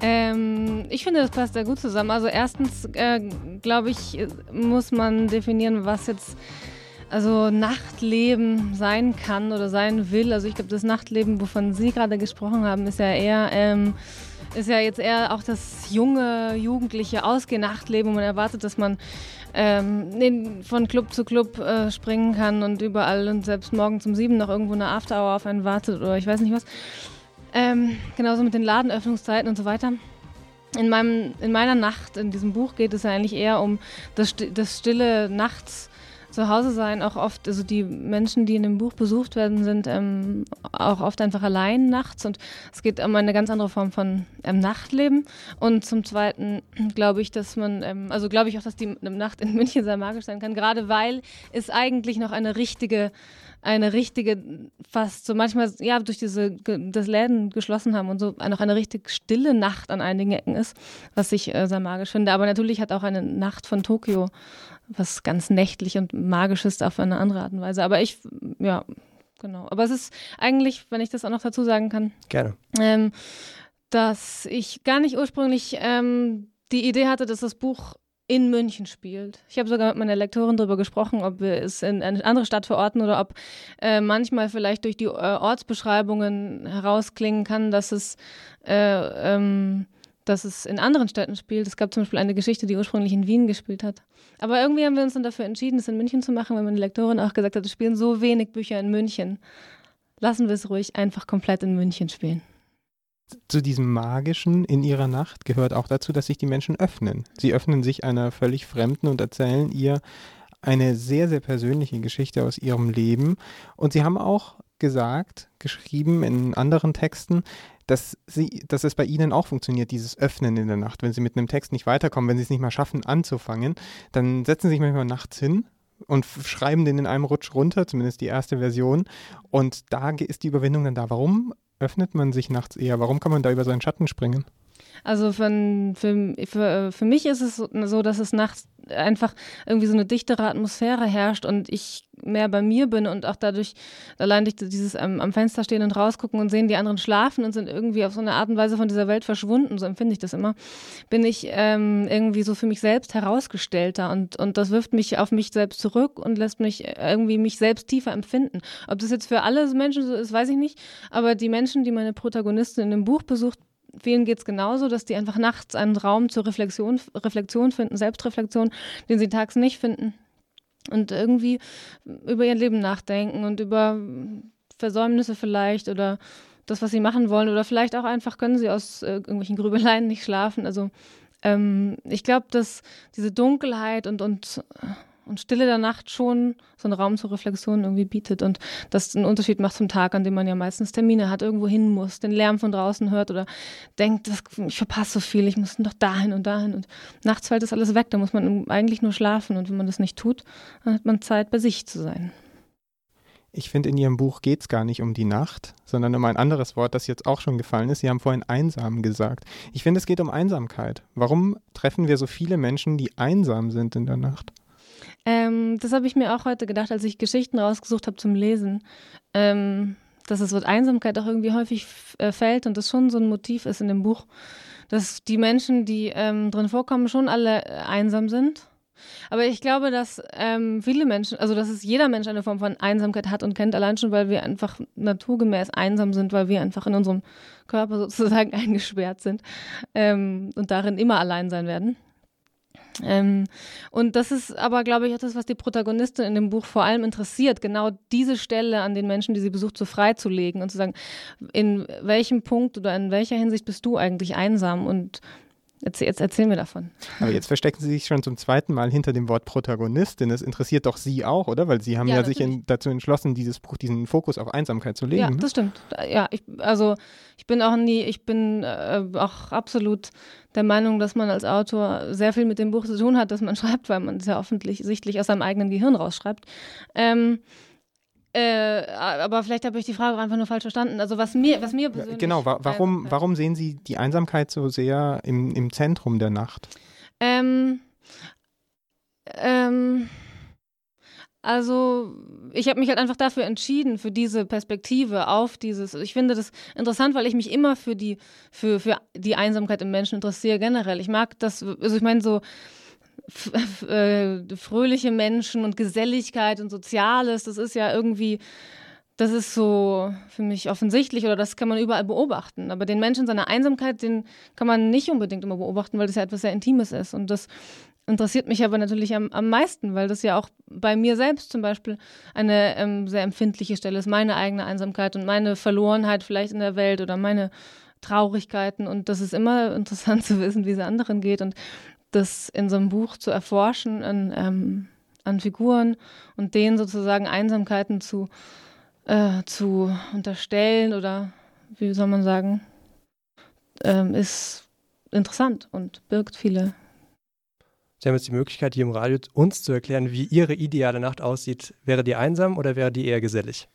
[SPEAKER 32] Ähm, ich finde, das passt sehr gut zusammen. Also erstens, äh, glaube ich, muss man definieren, was jetzt also Nachtleben sein kann oder sein will. Also ich glaube, das Nachtleben, wovon Sie gerade gesprochen haben, ist ja eher... Ähm, ist ja jetzt eher auch das junge, jugendliche Ausgeh-Nachtleben. Man erwartet, dass man ähm, von Club zu Club äh, springen kann und überall und selbst morgen um sieben noch irgendwo eine Afterhour auf einen wartet oder ich weiß nicht was. Ähm, genauso mit den Ladenöffnungszeiten und so weiter. In, meinem, in meiner Nacht, in diesem Buch geht es ja eigentlich eher um das, das stille Nachts zu Hause sein. Auch oft, also die Menschen, die in dem Buch besucht werden, sind ähm, auch oft einfach allein nachts und es geht um eine ganz andere Form von ähm, Nachtleben. Und zum Zweiten glaube ich, dass man, ähm, also glaube ich auch, dass die Nacht in München sehr magisch sein kann, gerade weil es eigentlich noch eine richtige eine richtige, fast so manchmal, ja, durch diese, das Läden geschlossen haben und so noch eine richtig stille Nacht an einigen Ecken ist, was ich äh, sehr magisch finde. Aber natürlich hat auch eine Nacht von Tokio was ganz nächtlich und magisches auf eine andere Art und Weise. Aber ich, ja, genau. Aber es ist eigentlich, wenn ich das auch noch dazu sagen kann.
[SPEAKER 1] Gerne.
[SPEAKER 32] Ähm, dass ich gar nicht ursprünglich ähm, die Idee hatte, dass das Buch in München spielt. Ich habe sogar mit meiner Lektorin darüber gesprochen, ob wir es in eine andere Stadt verorten oder ob äh, manchmal vielleicht durch die äh, Ortsbeschreibungen herausklingen kann, dass es, äh, ähm, dass es in anderen Städten spielt. Es gab zum Beispiel eine Geschichte, die ursprünglich in Wien gespielt hat. Aber irgendwie haben wir uns dann dafür entschieden, es in München zu machen, weil meine Lektorin auch gesagt hat, es spielen so wenig Bücher in München. Lassen wir es ruhig einfach komplett in München spielen
[SPEAKER 5] zu diesem Magischen in ihrer Nacht gehört auch dazu, dass sich die Menschen öffnen. Sie öffnen sich einer völlig Fremden und erzählen ihr eine sehr, sehr persönliche Geschichte aus ihrem Leben. Und sie haben auch gesagt, geschrieben in anderen Texten, dass, sie, dass es bei ihnen auch funktioniert, dieses Öffnen in der Nacht. Wenn sie mit einem Text nicht weiterkommen, wenn sie es nicht mal schaffen anzufangen, dann setzen sie sich manchmal nachts hin und schreiben den in einem Rutsch runter, zumindest die erste Version. Und da ist die Überwindung dann da. Warum öffnet man sich nachts eher? Warum kann man da über seinen Schatten springen?
[SPEAKER 32] Also für, für, für, für mich ist es so, dass es nachts einfach irgendwie so eine dichtere Atmosphäre herrscht und ich mehr bei mir bin und auch dadurch allein durch dieses am, am, Fenster stehen und rausgucken und sehen, die anderen schlafen und sind irgendwie auf so eine Art und Weise von dieser Welt verschwunden, so empfinde ich das immer, bin ich ähm, irgendwie so für mich selbst herausgestellter und, und das wirft mich auf mich selbst zurück und lässt mich irgendwie mich selbst tiefer empfinden. Ob das jetzt für alle Menschen so ist, weiß ich nicht, aber die Menschen, die meine Protagonistin in dem Buch besucht, vielen geht es genauso, dass die einfach nachts einen Raum zur Reflexion, Reflexion finden, Selbstreflexion, den sie tags nicht finden. Und irgendwie über ihr Leben nachdenken und über Versäumnisse vielleicht oder das, was sie machen wollen. Oder vielleicht auch einfach können sie aus äh, irgendwelchen Grübeleien nicht schlafen. Also ähm, ich glaube, dass diese Dunkelheit und, und und Stille der Nacht schon so einen Raum zur Reflexion irgendwie bietet und das einen Unterschied macht zum Tag, an dem man ja meistens Termine hat, irgendwo hin muss, den Lärm von draußen hört oder denkt, das, ich verpasse so viel, ich muss doch dahin und dahin und nachts fällt das alles weg, da muss man eigentlich nur schlafen und wenn man das nicht tut, dann hat man Zeit, bei sich zu sein.
[SPEAKER 5] Ich finde, in Ihrem Buch geht es gar nicht um die Nacht, sondern um ein anderes Wort, das jetzt auch schon gefallen ist. Sie haben vorhin einsam gesagt. Ich finde, es geht um Einsamkeit. Warum treffen wir so viele Menschen, die einsam sind in der Nacht?
[SPEAKER 32] Ähm, das habe ich mir auch heute gedacht, als ich Geschichten rausgesucht habe zum Lesen. Ähm, dass das Wort Einsamkeit auch irgendwie häufig äh, fällt und das schon so ein Motiv ist in dem Buch, dass die Menschen, die ähm, drin vorkommen, schon alle äh, einsam sind. Aber ich glaube, dass ähm, viele Menschen, also dass es jeder Mensch eine Form von Einsamkeit hat und kennt, allein schon, weil wir einfach naturgemäß einsam sind, weil wir einfach in unserem Körper sozusagen eingesperrt sind ähm, und darin immer allein sein werden. Ähm, und das ist aber, glaube ich, auch das, was die Protagonistin in dem Buch vor allem interessiert, genau diese Stelle an den Menschen, die sie besucht, so freizulegen und zu sagen, in welchem Punkt oder in welcher Hinsicht bist du eigentlich einsam? Und Jetzt, jetzt erzählen wir davon.
[SPEAKER 5] Aber jetzt verstecken Sie sich schon zum zweiten Mal hinter dem Wort Protagonistin. Das interessiert doch Sie auch, oder? Weil Sie haben ja, ja sich in, dazu entschlossen, dieses Buch, diesen Fokus auf Einsamkeit zu legen.
[SPEAKER 32] Ja, das stimmt. Ja, ich, also ich bin auch nie, ich bin äh, auch absolut der Meinung, dass man als Autor sehr viel mit dem Buch zu tun hat, das man schreibt, weil man es ja offensichtlich aus seinem eigenen Gehirn rausschreibt. Ähm, äh, aber vielleicht habe ich die Frage auch einfach nur falsch verstanden. Also was mir, was mir persönlich.
[SPEAKER 5] Genau, wa warum, äh, warum sehen Sie die Einsamkeit so sehr im, im Zentrum der Nacht?
[SPEAKER 32] Ähm, ähm, also ich habe mich halt einfach dafür entschieden, für diese Perspektive auf dieses. Ich finde das interessant, weil ich mich immer für die, für, für die Einsamkeit im Menschen interessiere generell. Ich mag das, also ich meine so äh, fröhliche Menschen und Geselligkeit und Soziales, das ist ja irgendwie, das ist so für mich offensichtlich oder das kann man überall beobachten. Aber den Menschen seine Einsamkeit, den kann man nicht unbedingt immer beobachten, weil das ja etwas sehr Intimes ist. Und das interessiert mich aber natürlich am, am meisten, weil das ja auch bei mir selbst zum Beispiel eine ähm, sehr empfindliche Stelle ist, meine eigene Einsamkeit und meine Verlorenheit vielleicht in der Welt oder meine Traurigkeiten. Und das ist immer interessant zu wissen, wie es anderen geht. Und das in so einem Buch zu erforschen an, ähm, an Figuren und denen sozusagen Einsamkeiten zu, äh, zu unterstellen oder wie soll man sagen, ähm, ist interessant und birgt viele.
[SPEAKER 1] Sie haben jetzt die Möglichkeit, hier im Radio uns zu erklären, wie Ihre ideale Nacht aussieht. Wäre die einsam oder wäre die eher gesellig?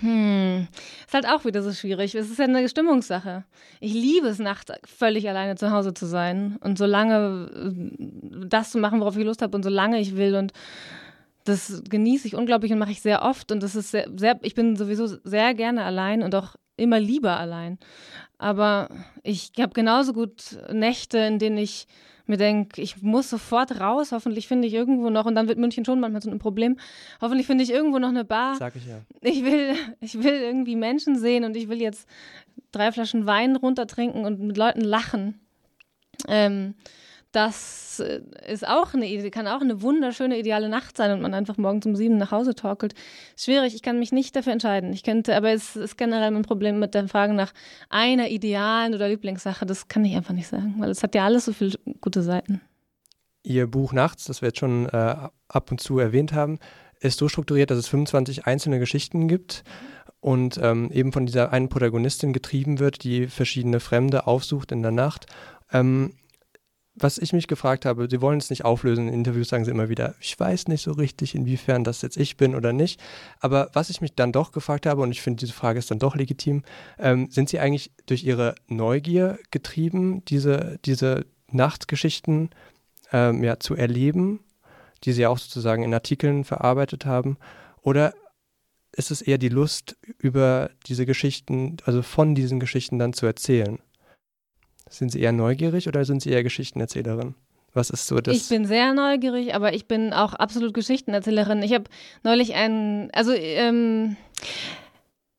[SPEAKER 32] Hm, ist halt auch wieder so schwierig. Es ist ja eine Stimmungssache. Ich liebe es, nachts völlig alleine zu Hause zu sein und so lange äh, das zu machen, worauf ich Lust habe und so lange ich will und das genieße ich unglaublich und mache ich sehr oft und das ist sehr, sehr, ich bin sowieso sehr gerne allein und auch immer lieber allein. Aber ich habe genauso gut Nächte, in denen ich mir denke, ich muss sofort raus. Hoffentlich finde ich irgendwo noch, und dann wird München schon manchmal so ein Problem. Hoffentlich finde ich irgendwo noch eine Bar.
[SPEAKER 1] Sag ich ja.
[SPEAKER 32] Ich will, ich will irgendwie Menschen sehen und ich will jetzt drei Flaschen Wein runtertrinken und mit Leuten lachen. Ähm, das äh, ist auch eine, kann auch eine wunderschöne ideale Nacht sein und man einfach morgens um sieben nach Hause torkelt. Schwierig, ich kann mich nicht dafür entscheiden. Ich könnte, aber es ist generell mein Problem mit der Frage nach einer idealen oder Lieblingssache. Das kann ich einfach nicht sagen, weil es hat ja alles so viele gute Seiten.
[SPEAKER 1] Ihr Buch Nachts, das wir jetzt schon äh, ab und zu erwähnt haben, ist so strukturiert, dass es 25 einzelne Geschichten gibt und ähm, eben von dieser einen Protagonistin getrieben wird, die verschiedene Fremde aufsucht in der Nacht. Ähm, was ich mich gefragt habe, Sie wollen es nicht auflösen, in Interviews sagen Sie immer wieder, ich weiß nicht so richtig, inwiefern das jetzt ich bin oder nicht. Aber was ich mich dann doch gefragt habe, und ich finde, diese Frage ist dann doch legitim, ähm, sind Sie eigentlich durch Ihre Neugier getrieben, diese, diese Nachtgeschichten ähm, ja, zu erleben, die Sie auch sozusagen in Artikeln verarbeitet haben? Oder ist es eher die Lust, über diese Geschichten, also von diesen Geschichten dann zu erzählen? Sind Sie eher neugierig oder sind Sie eher Geschichtenerzählerin? Was ist so das?
[SPEAKER 32] Ich bin sehr neugierig, aber ich bin auch absolut Geschichtenerzählerin. Ich habe neulich einen, also ähm,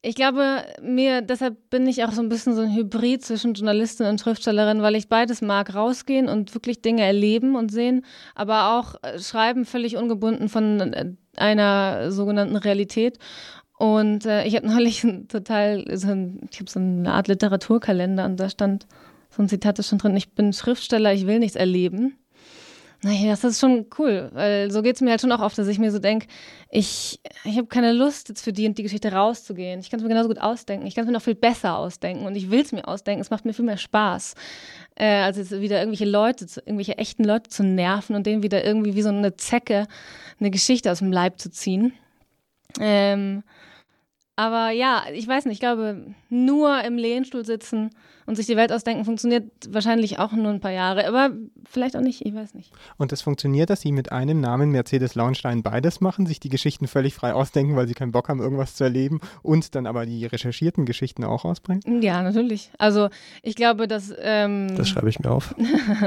[SPEAKER 32] ich glaube, mir, deshalb bin ich auch so ein bisschen so ein Hybrid zwischen Journalistin und Schriftstellerin, weil ich beides mag, rausgehen und wirklich Dinge erleben und sehen, aber auch äh, schreiben völlig ungebunden von äh, einer sogenannten Realität. Und äh, ich habe neulich total, so ein, ich habe so eine Art Literaturkalender und da stand so ein Zitat ist schon drin, ich bin Schriftsteller, ich will nichts erleben. Naja, das ist schon cool, weil so geht es mir halt schon auch oft, dass ich mir so denke, ich, ich habe keine Lust, jetzt für die und die Geschichte rauszugehen. Ich kann es mir genauso gut ausdenken. Ich kann es mir noch viel besser ausdenken und ich will es mir ausdenken. Es macht mir viel mehr Spaß, äh, als jetzt wieder irgendwelche Leute, irgendwelche echten Leute zu nerven und denen wieder irgendwie wie so eine Zecke eine Geschichte aus dem Leib zu ziehen. Ähm, Aber ja, ich weiß nicht, ich glaube, nur im Lehnstuhl sitzen und sich die Welt ausdenken funktioniert wahrscheinlich auch nur ein paar Jahre, aber vielleicht auch nicht, ich weiß nicht.
[SPEAKER 5] Und es funktioniert, dass Sie mit einem Namen Mercedes Launstein beides machen, sich die Geschichten völlig frei ausdenken, weil Sie keinen Bock haben, irgendwas zu erleben und dann aber die recherchierten Geschichten auch ausbringen?
[SPEAKER 32] Ja, natürlich. Also ich glaube, dass... Ähm,
[SPEAKER 1] das schreibe ich mir auf.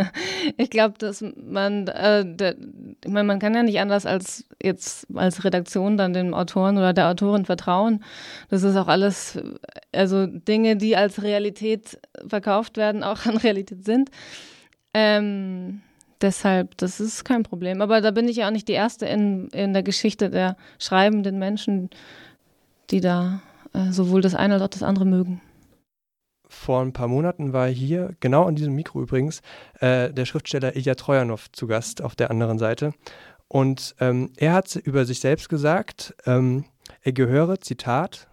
[SPEAKER 32] ich glaube, dass man, äh, der, ich meine, man kann ja nicht anders als jetzt als Redaktion dann dem Autoren oder der Autorin vertrauen. Das ist auch alles, also Dinge, die als Realität verkauft werden, auch an Realität sind. Ähm, deshalb, das ist kein Problem. Aber da bin ich ja auch nicht die Erste in, in der Geschichte der schreibenden Menschen, die da äh, sowohl das eine als auch das andere mögen.
[SPEAKER 1] Vor ein paar Monaten war hier, genau an diesem Mikro übrigens, äh, der Schriftsteller Ilya Trojanow zu Gast auf der anderen Seite. Und ähm, er hat über sich selbst gesagt, ähm, er gehöre, Zitat,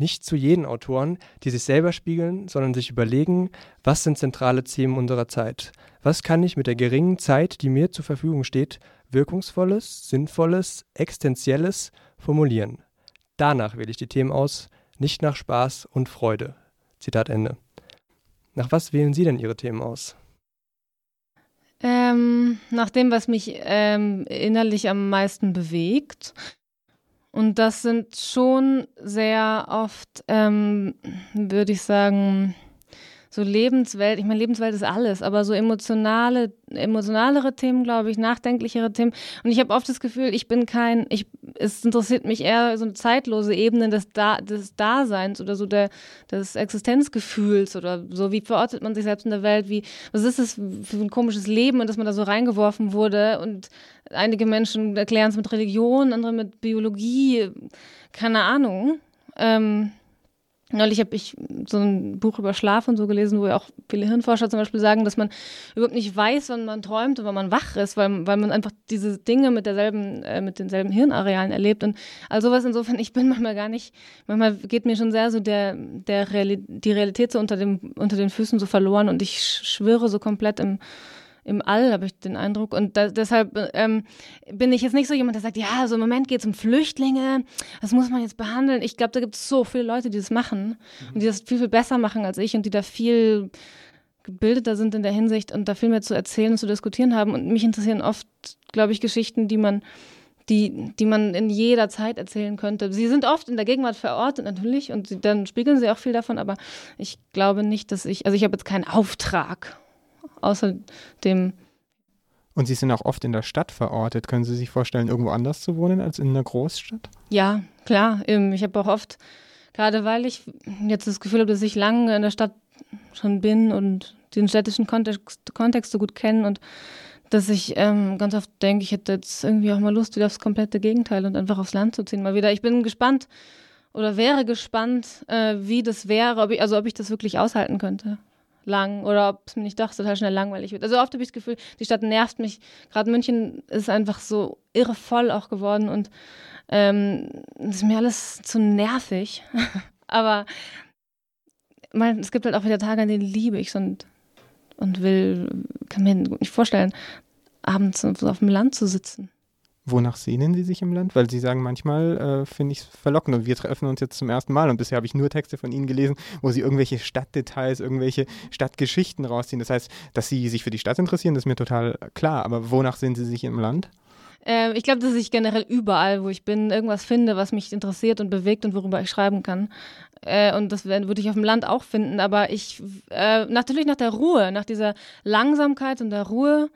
[SPEAKER 1] nicht zu jenen Autoren, die sich selber spiegeln, sondern sich überlegen, was sind zentrale Themen unserer Zeit? Was kann ich mit der geringen Zeit, die mir zur Verfügung steht, wirkungsvolles, sinnvolles, existenzielles formulieren? Danach wähle ich die Themen aus, nicht nach Spaß und Freude. Zitat Ende. Nach was wählen Sie denn Ihre Themen aus?
[SPEAKER 32] Ähm, nach dem, was mich ähm, innerlich am meisten bewegt. Und das sind schon sehr oft, ähm, würde ich sagen, so Lebenswelt, ich meine, Lebenswelt ist alles, aber so emotionale, emotionalere Themen, glaube ich, nachdenklichere Themen. Und ich habe oft das Gefühl, ich bin kein, ich, es interessiert mich eher so eine zeitlose Ebene des, da, des Daseins oder so der, des Existenzgefühls oder so, wie verortet man sich selbst in der Welt, wie, was ist das für ein komisches Leben und dass man da so reingeworfen wurde und einige Menschen erklären es mit Religion, andere mit Biologie, keine Ahnung. Ähm, Neulich habe ich so ein Buch über Schlaf und so gelesen, wo ja auch viele Hirnforscher zum Beispiel sagen, dass man überhaupt nicht weiß, wann man träumt und wann man wach ist, weil, weil man einfach diese Dinge mit derselben, äh, mit denselben Hirnarealen erlebt. Und all sowas insofern, ich bin manchmal gar nicht, manchmal geht mir schon sehr so der, der Reali die Realität so unter, dem, unter den Füßen so verloren und ich schwöre so komplett im im All, habe ich den Eindruck. Und da, deshalb ähm, bin ich jetzt nicht so jemand, der sagt, ja, so im Moment geht es um Flüchtlinge, das muss man jetzt behandeln. Ich glaube, da gibt es so viele Leute, die das machen mhm. und die das viel, viel besser machen als ich und die da viel gebildeter sind in der Hinsicht und da viel mehr zu erzählen und zu diskutieren haben. Und mich interessieren oft, glaube ich, Geschichten, die man die, die man in jeder Zeit erzählen könnte. Sie sind oft in der Gegenwart verortet natürlich und sie, dann spiegeln sie auch viel davon, aber ich glaube nicht, dass ich, also ich habe jetzt keinen Auftrag außer dem.
[SPEAKER 5] Und Sie sind auch oft in der Stadt verortet. Können Sie sich vorstellen, irgendwo anders zu wohnen als in einer Großstadt?
[SPEAKER 32] Ja, klar. Ich habe auch oft, gerade weil ich jetzt das Gefühl habe, dass ich lange in der Stadt schon bin und den städtischen Kontext, Kontext so gut kenne und dass ich ähm, ganz oft denke, ich hätte jetzt irgendwie auch mal Lust wieder aufs komplette Gegenteil und einfach aufs Land zu ziehen. Mal wieder. Ich bin gespannt oder wäre gespannt, äh, wie das wäre, ob ich, also ob ich das wirklich aushalten könnte lang oder ob es mir nicht doch total schnell langweilig wird. Also oft habe ich das Gefühl, die Stadt nervt mich. Gerade München ist einfach so irre voll auch geworden und ähm, ist mir alles zu nervig. Aber man, es gibt halt auch wieder Tage, an denen liebe ich und, und will, kann mir nicht vorstellen, abends auf dem Land zu sitzen.
[SPEAKER 5] Wonach sehnen Sie sich im Land? Weil Sie sagen, manchmal äh, finde ich es verlockend und wir treffen uns jetzt zum ersten Mal und bisher habe ich nur Texte von Ihnen gelesen, wo Sie irgendwelche Stadtdetails, irgendwelche Stadtgeschichten rausziehen. Das heißt, dass Sie sich für die Stadt interessieren, das ist mir total klar. Aber wonach sehen Sie sich im Land?
[SPEAKER 32] Äh, ich glaube, dass ich generell überall, wo ich bin, irgendwas finde, was mich interessiert und bewegt und worüber ich schreiben kann. Äh, und das würde ich auf dem Land auch finden. Aber ich, äh, natürlich nach der Ruhe, nach dieser Langsamkeit und der Ruhe.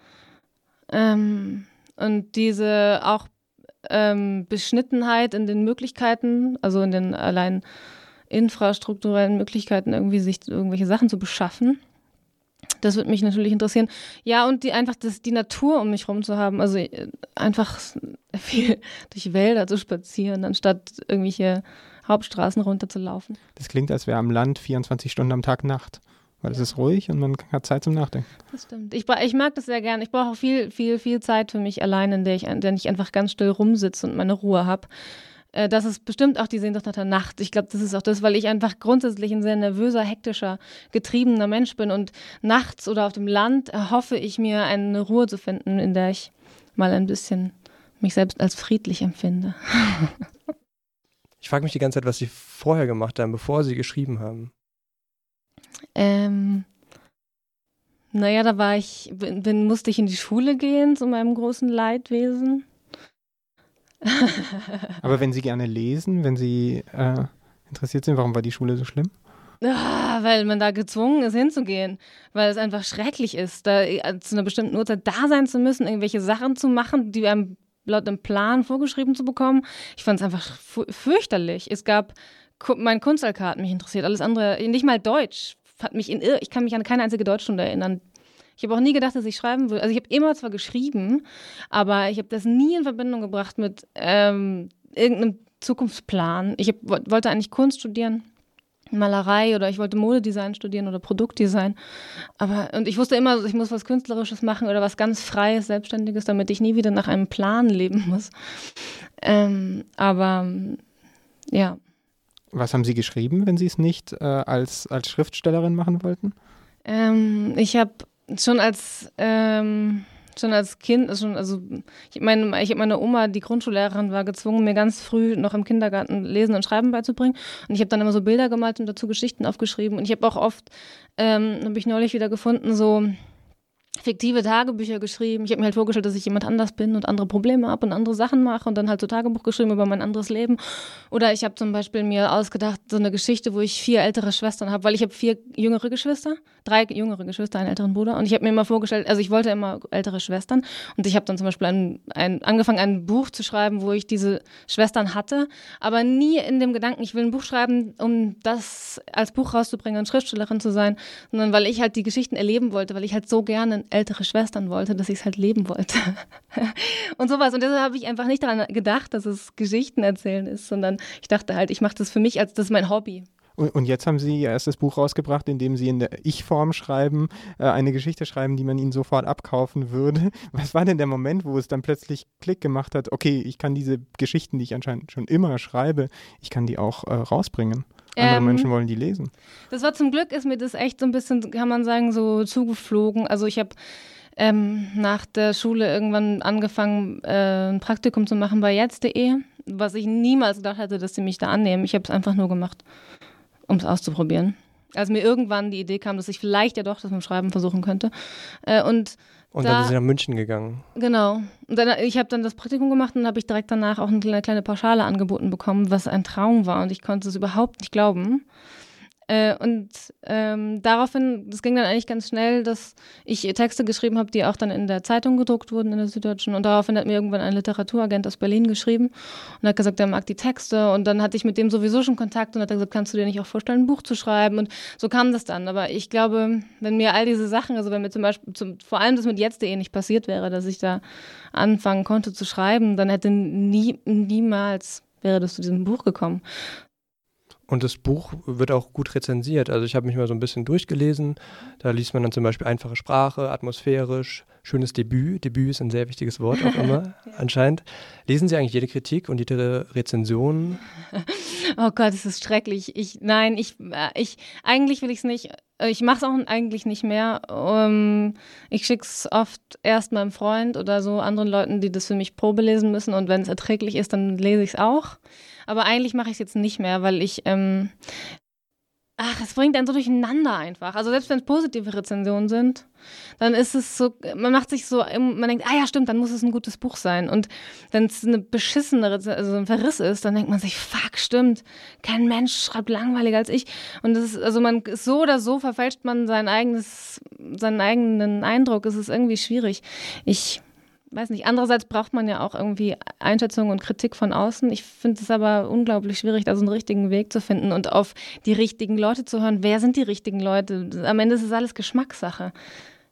[SPEAKER 32] Ähm, und diese auch ähm, Beschnittenheit in den Möglichkeiten, also in den allein infrastrukturellen Möglichkeiten, irgendwie sich irgendwelche Sachen zu beschaffen. Das würde mich natürlich interessieren. Ja, und die einfach das, die Natur um mich herum zu haben. Also äh, einfach viel durch Wälder zu spazieren, anstatt irgendwelche Hauptstraßen runterzulaufen.
[SPEAKER 5] Das klingt, als wäre am Land 24 Stunden am Tag Nacht weil es ist ruhig und man hat Zeit zum Nachdenken.
[SPEAKER 32] Das stimmt. Ich, ich mag das sehr gern. Ich brauche auch viel, viel, viel Zeit für mich allein, in der ich, in der ich einfach ganz still rumsitze und meine Ruhe habe. Äh, das ist bestimmt auch die Sehnsucht nach der Nacht. Ich glaube, das ist auch das, weil ich einfach grundsätzlich ein sehr nervöser, hektischer, getriebener Mensch bin. Und nachts oder auf dem Land erhoffe ich mir, eine Ruhe zu finden, in der ich mal ein bisschen mich selbst als friedlich empfinde.
[SPEAKER 1] Ich frage mich die ganze Zeit, was sie vorher gemacht haben, bevor sie geschrieben haben.
[SPEAKER 32] Ähm, naja, da war ich, bin, bin, musste ich in die Schule gehen zu meinem großen Leidwesen.
[SPEAKER 5] Aber wenn Sie gerne lesen, wenn Sie äh, interessiert sind, warum war die Schule so schlimm?
[SPEAKER 32] Ah, weil man da gezwungen ist hinzugehen, weil es einfach schrecklich ist, da äh, zu einer bestimmten Uhrzeit da sein zu müssen, irgendwelche Sachen zu machen, die einem laut dem Plan vorgeschrieben zu bekommen. Ich fand es einfach fürchterlich. Es gab mein Kunst-LK hat mich interessiert, alles andere, nicht mal Deutsch, hat mich in ich kann mich an keine einzige Deutschstunde erinnern. Ich habe auch nie gedacht, dass ich schreiben würde. Also ich habe immer zwar geschrieben, aber ich habe das nie in Verbindung gebracht mit ähm, irgendeinem Zukunftsplan. Ich hab, wollte eigentlich Kunst studieren Malerei oder ich wollte Modedesign studieren oder Produktdesign. Aber und ich wusste immer, ich muss was Künstlerisches machen oder was ganz Freies, Selbstständiges, damit ich nie wieder nach einem Plan leben muss. Ähm, aber ja.
[SPEAKER 5] Was haben Sie geschrieben, wenn Sie es nicht äh, als, als Schriftstellerin machen wollten?
[SPEAKER 32] Ähm, ich habe schon als ähm, schon als Kind, schon, also ich meine, ich habe meine Oma, die Grundschullehrerin war, gezwungen, mir ganz früh noch im Kindergarten Lesen und Schreiben beizubringen. Und ich habe dann immer so Bilder gemalt und dazu Geschichten aufgeschrieben. Und ich habe auch oft, ähm, habe ich neulich wieder gefunden, so fiktive Tagebücher geschrieben. Ich habe mir halt vorgestellt, dass ich jemand anders bin und andere Probleme habe und andere Sachen mache und dann halt so Tagebuch geschrieben über mein anderes Leben. Oder ich habe zum Beispiel mir ausgedacht, so eine Geschichte, wo ich vier ältere Schwestern habe, weil ich habe vier jüngere Geschwister, drei jüngere Geschwister, einen älteren Bruder. Und ich habe mir immer vorgestellt, also ich wollte immer ältere Schwestern. Und ich habe dann zum Beispiel ein, ein, angefangen, ein Buch zu schreiben, wo ich diese Schwestern hatte, aber nie in dem Gedanken, ich will ein Buch schreiben, um das als Buch rauszubringen und Schriftstellerin zu sein, sondern weil ich halt die Geschichten erleben wollte, weil ich halt so gerne ältere Schwestern wollte, dass ich es halt leben wollte. und sowas. Und deshalb habe ich einfach nicht daran gedacht, dass es Geschichten erzählen ist, sondern ich dachte halt, ich mache das für mich, als das ist mein Hobby.
[SPEAKER 5] Und, jetzt haben Sie Ihr erstes Buch rausgebracht, in dem Sie in der Ich-Form schreiben, äh, eine Geschichte schreiben, die man Ihnen sofort abkaufen würde. Was war denn der Moment, wo es dann plötzlich Klick gemacht hat, okay, ich kann diese Geschichten, die ich anscheinend schon immer schreibe, ich kann die auch äh, rausbringen? Andere ähm, Menschen wollen die lesen.
[SPEAKER 32] Das war zum Glück, ist mir das echt so ein bisschen, kann man sagen, so zugeflogen. Also ich habe ähm, nach der Schule irgendwann angefangen, äh, ein Praktikum zu machen bei jetzt.de, was ich niemals gedacht hätte, dass sie mich da annehmen. Ich habe es einfach nur gemacht, um es auszuprobieren. Als mir irgendwann die Idee kam, dass ich vielleicht ja doch das mit dem Schreiben versuchen könnte. Äh, und
[SPEAKER 1] und da, dann ist sie nach München gegangen.
[SPEAKER 32] Genau. Und dann, ich habe dann das Praktikum gemacht und habe ich direkt danach auch eine kleine, kleine Pauschale angeboten bekommen, was ein Traum war. Und ich konnte es überhaupt nicht glauben. Äh, und ähm, daraufhin, das ging dann eigentlich ganz schnell, dass ich Texte geschrieben habe, die auch dann in der Zeitung gedruckt wurden, in der Süddeutschen. Und daraufhin hat mir irgendwann ein Literaturagent aus Berlin geschrieben und hat gesagt, er mag die Texte. Und dann hatte ich mit dem sowieso schon Kontakt und hat gesagt, kannst du dir nicht auch vorstellen, ein Buch zu schreiben? Und so kam das dann. Aber ich glaube, wenn mir all diese Sachen, also wenn mir zum Beispiel, zum, vor allem das mit jetzt.de nicht passiert wäre, dass ich da anfangen konnte zu schreiben, dann hätte nie, niemals wäre das zu diesem Buch gekommen.
[SPEAKER 1] Und das Buch wird auch gut rezensiert. Also ich habe mich mal so ein bisschen durchgelesen. Da liest man dann zum Beispiel einfache Sprache, atmosphärisch, schönes Debüt. Debüt ist ein sehr wichtiges Wort auch immer, ja. anscheinend. Lesen Sie eigentlich jede Kritik und jede Rezension?
[SPEAKER 32] Oh Gott, es ist schrecklich. Ich, nein, ich, äh, ich, eigentlich will ich es nicht. Äh, ich mache es auch eigentlich nicht mehr. Um, ich schicke es oft erst meinem Freund oder so anderen Leuten, die das für mich Probe lesen müssen. Und wenn es erträglich ist, dann lese ich es auch. Aber eigentlich mache ich es jetzt nicht mehr, weil ich, ähm, ach, es bringt einen so durcheinander einfach. Also selbst wenn es positive Rezensionen sind, dann ist es so, man macht sich so, man denkt, ah ja, stimmt, dann muss es ein gutes Buch sein. Und wenn es eine beschissene, also ein Verriss ist, dann denkt man sich, fuck, stimmt, kein Mensch schreibt langweiliger als ich. Und das ist, also man so oder so verfälscht man sein eigenes, seinen eigenen Eindruck. Es ist irgendwie schwierig. Ich weiß nicht, andererseits braucht man ja auch irgendwie Einschätzung und Kritik von außen. Ich finde es aber unglaublich schwierig, da so einen richtigen Weg zu finden und auf die richtigen Leute zu hören. Wer sind die richtigen Leute? Am Ende ist es alles Geschmackssache.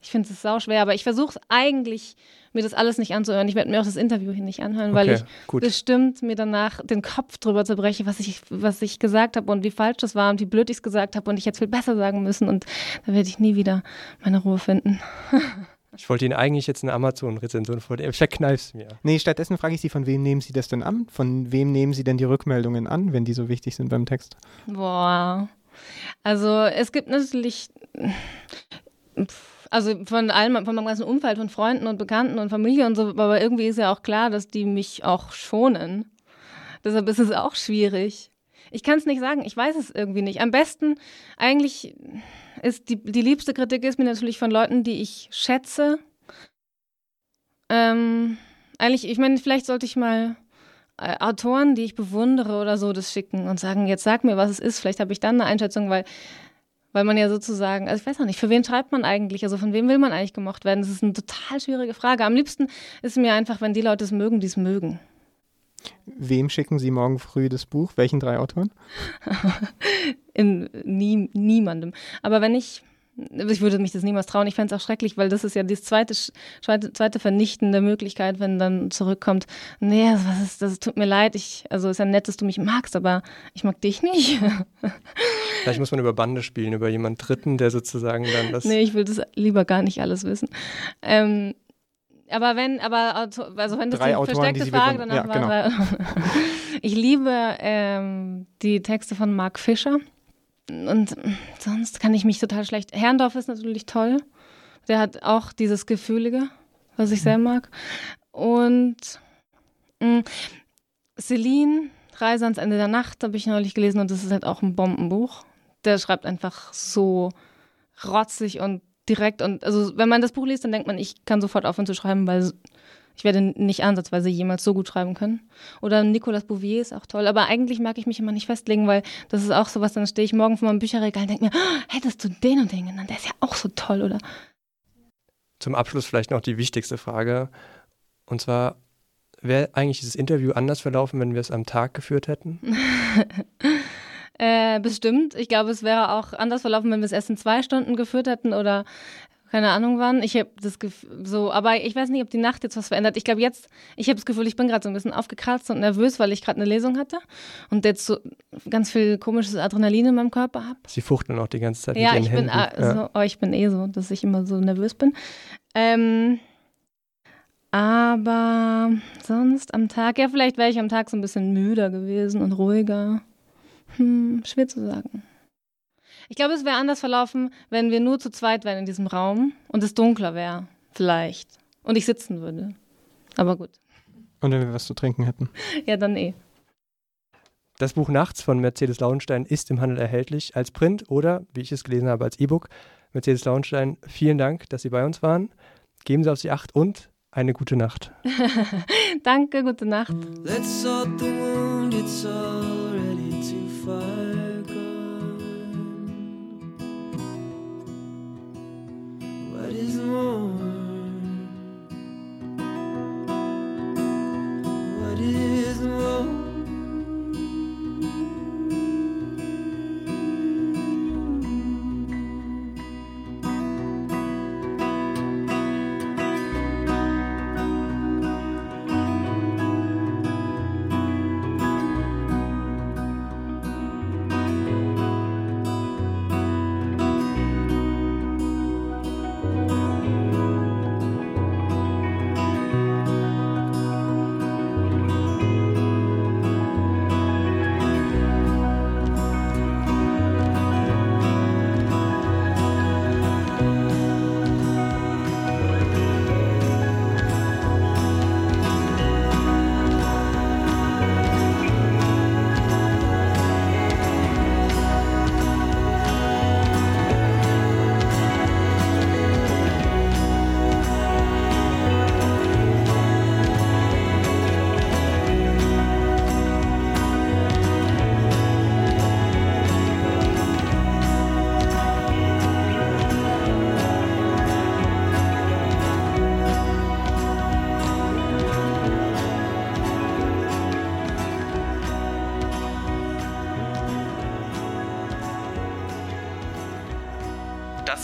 [SPEAKER 32] Ich finde es sau schwer, aber ich versuche es eigentlich, mir das alles nicht anzuhören. Ich werde mir auch das Interview hier nicht anhören, weil ich gut. bestimmt mir danach den Kopf drüber zerbreche, was ich, was ich gesagt habe und wie falsch das war und wie blöd ich es gesagt habe und ich jetzt viel besser sagen müssen und da werde ich nie wieder meine Ruhe finden.
[SPEAKER 1] Ich wollte Ihnen eigentlich jetzt eine Amazon-Rezension vornehmen. Verkneif's mir.
[SPEAKER 5] Nee, stattdessen frage ich Sie, von wem nehmen Sie das denn an? Von wem nehmen Sie denn die Rückmeldungen an, wenn die so wichtig sind beim Text?
[SPEAKER 32] Boah. Also es gibt natürlich, also von allem, von meinem ganzen Umfeld, von Freunden und Bekannten und Familie und so, aber irgendwie ist ja auch klar, dass die mich auch schonen Deshalb ist es auch schwierig. Ich kann es nicht sagen, ich weiß es irgendwie nicht. Am besten eigentlich ist die, die liebste Kritik ist mir natürlich von Leuten, die ich schätze. Ähm, eigentlich, ich meine, vielleicht sollte ich mal äh, Autoren, die ich bewundere oder so, das schicken und sagen, jetzt sag mir, was es ist. Vielleicht habe ich dann eine Einschätzung, weil, weil man ja sozusagen, also ich weiß auch nicht, für wen schreibt man eigentlich? Also von wem will man eigentlich gemocht werden? Das ist eine total schwierige Frage. Am liebsten ist mir einfach, wenn die Leute es mögen, die es mögen.
[SPEAKER 5] Wem schicken Sie morgen früh das Buch? Welchen drei Autoren?
[SPEAKER 32] In nie, niemandem. Aber wenn ich, ich würde mich das niemals trauen. Ich fände es auch schrecklich, weil das ist ja die zweite, zweite, zweite vernichtende Möglichkeit, wenn dann zurückkommt, nee, was ist, das tut mir leid, ich, also ist ja nett, dass du mich magst, aber ich mag dich nicht.
[SPEAKER 1] Vielleicht muss man über Bande spielen, über jemanden Dritten, der sozusagen dann das.
[SPEAKER 32] Nee, ich will das lieber gar nicht alles wissen. Ähm, aber wenn, aber also wenn das
[SPEAKER 5] drei
[SPEAKER 32] die
[SPEAKER 5] Autoren,
[SPEAKER 32] versteckte
[SPEAKER 5] die
[SPEAKER 32] Frage danach
[SPEAKER 5] ja,
[SPEAKER 32] war.
[SPEAKER 5] genau.
[SPEAKER 32] drei- ich liebe ähm, die Texte von Mark Fischer. Und sonst kann ich mich total schlecht. Herrndorf ist natürlich toll. Der hat auch dieses Gefühlige, was ich sehr mag. Und mh, Celine, Reise ans Ende der Nacht, habe ich neulich gelesen und das ist halt auch ein Bombenbuch. Der schreibt einfach so rotzig und direkt und also wenn man das Buch liest, dann denkt man, ich kann sofort aufhören zu schreiben, weil ich werde nicht ansatzweise jemals so gut schreiben können. Oder Nicolas Bouvier ist auch toll, aber eigentlich mag ich mich immer nicht festlegen, weil das ist auch sowas, dann stehe ich morgen vor meinem Bücherregal und denke mir, "Ah, hättest du den und den genannt, der ist ja auch so toll, oder?
[SPEAKER 1] Zum Abschluss vielleicht noch die wichtigste Frage. Und zwar, wäre eigentlich dieses Interview anders verlaufen, wenn wir es am Tag geführt hätten?
[SPEAKER 32] Äh, bestimmt. Ich glaube, es wäre auch anders verlaufen, wenn wir es erst in zwei Stunden geführt hätten oder keine Ahnung wann. Ich habe das Gefühl, so, aber ich weiß nicht, ob die Nacht jetzt was verändert. Ich glaube jetzt, ich habe das Gefühl, ich bin gerade so ein bisschen aufgekratzt und nervös, weil ich gerade eine Lesung hatte und jetzt so ganz viel komisches Adrenalin in meinem Körper habe.
[SPEAKER 1] Sie fuchteln auch die ganze Zeit
[SPEAKER 32] Ja,
[SPEAKER 1] mit
[SPEAKER 32] ich
[SPEAKER 1] ihren
[SPEAKER 32] bin,
[SPEAKER 1] Händen.
[SPEAKER 32] äh, so, oh, ich bin eh so, dass ich immer so nervös bin. Ähm, aber sonst am Tag, ja, vielleicht wäre ich am Tag so ein bisschen müder gewesen und ruhiger. Hm, schwer zu sagen. Ich glaube, es wäre anders verlaufen, wenn wir nur zu zweit wären in diesem Raum und es dunkler wäre. Vielleicht. Und ich sitzen würde. Aber gut.
[SPEAKER 5] Und wenn wir was zu trinken hätten.
[SPEAKER 32] Ja, dann eh.
[SPEAKER 1] Das Buch Nachts von Mercedes Lauenstein ist im Handel erhältlich als Print oder, wie ich es gelesen habe, als E-Book. Mercedes Lauenstein, vielen Dank, dass Sie bei uns waren. Geben Sie auf Sie Acht und eine gute Nacht.
[SPEAKER 32] Danke, gute Nacht.
[SPEAKER 29] Let's sort the wound, it's gone. What is more? What is more?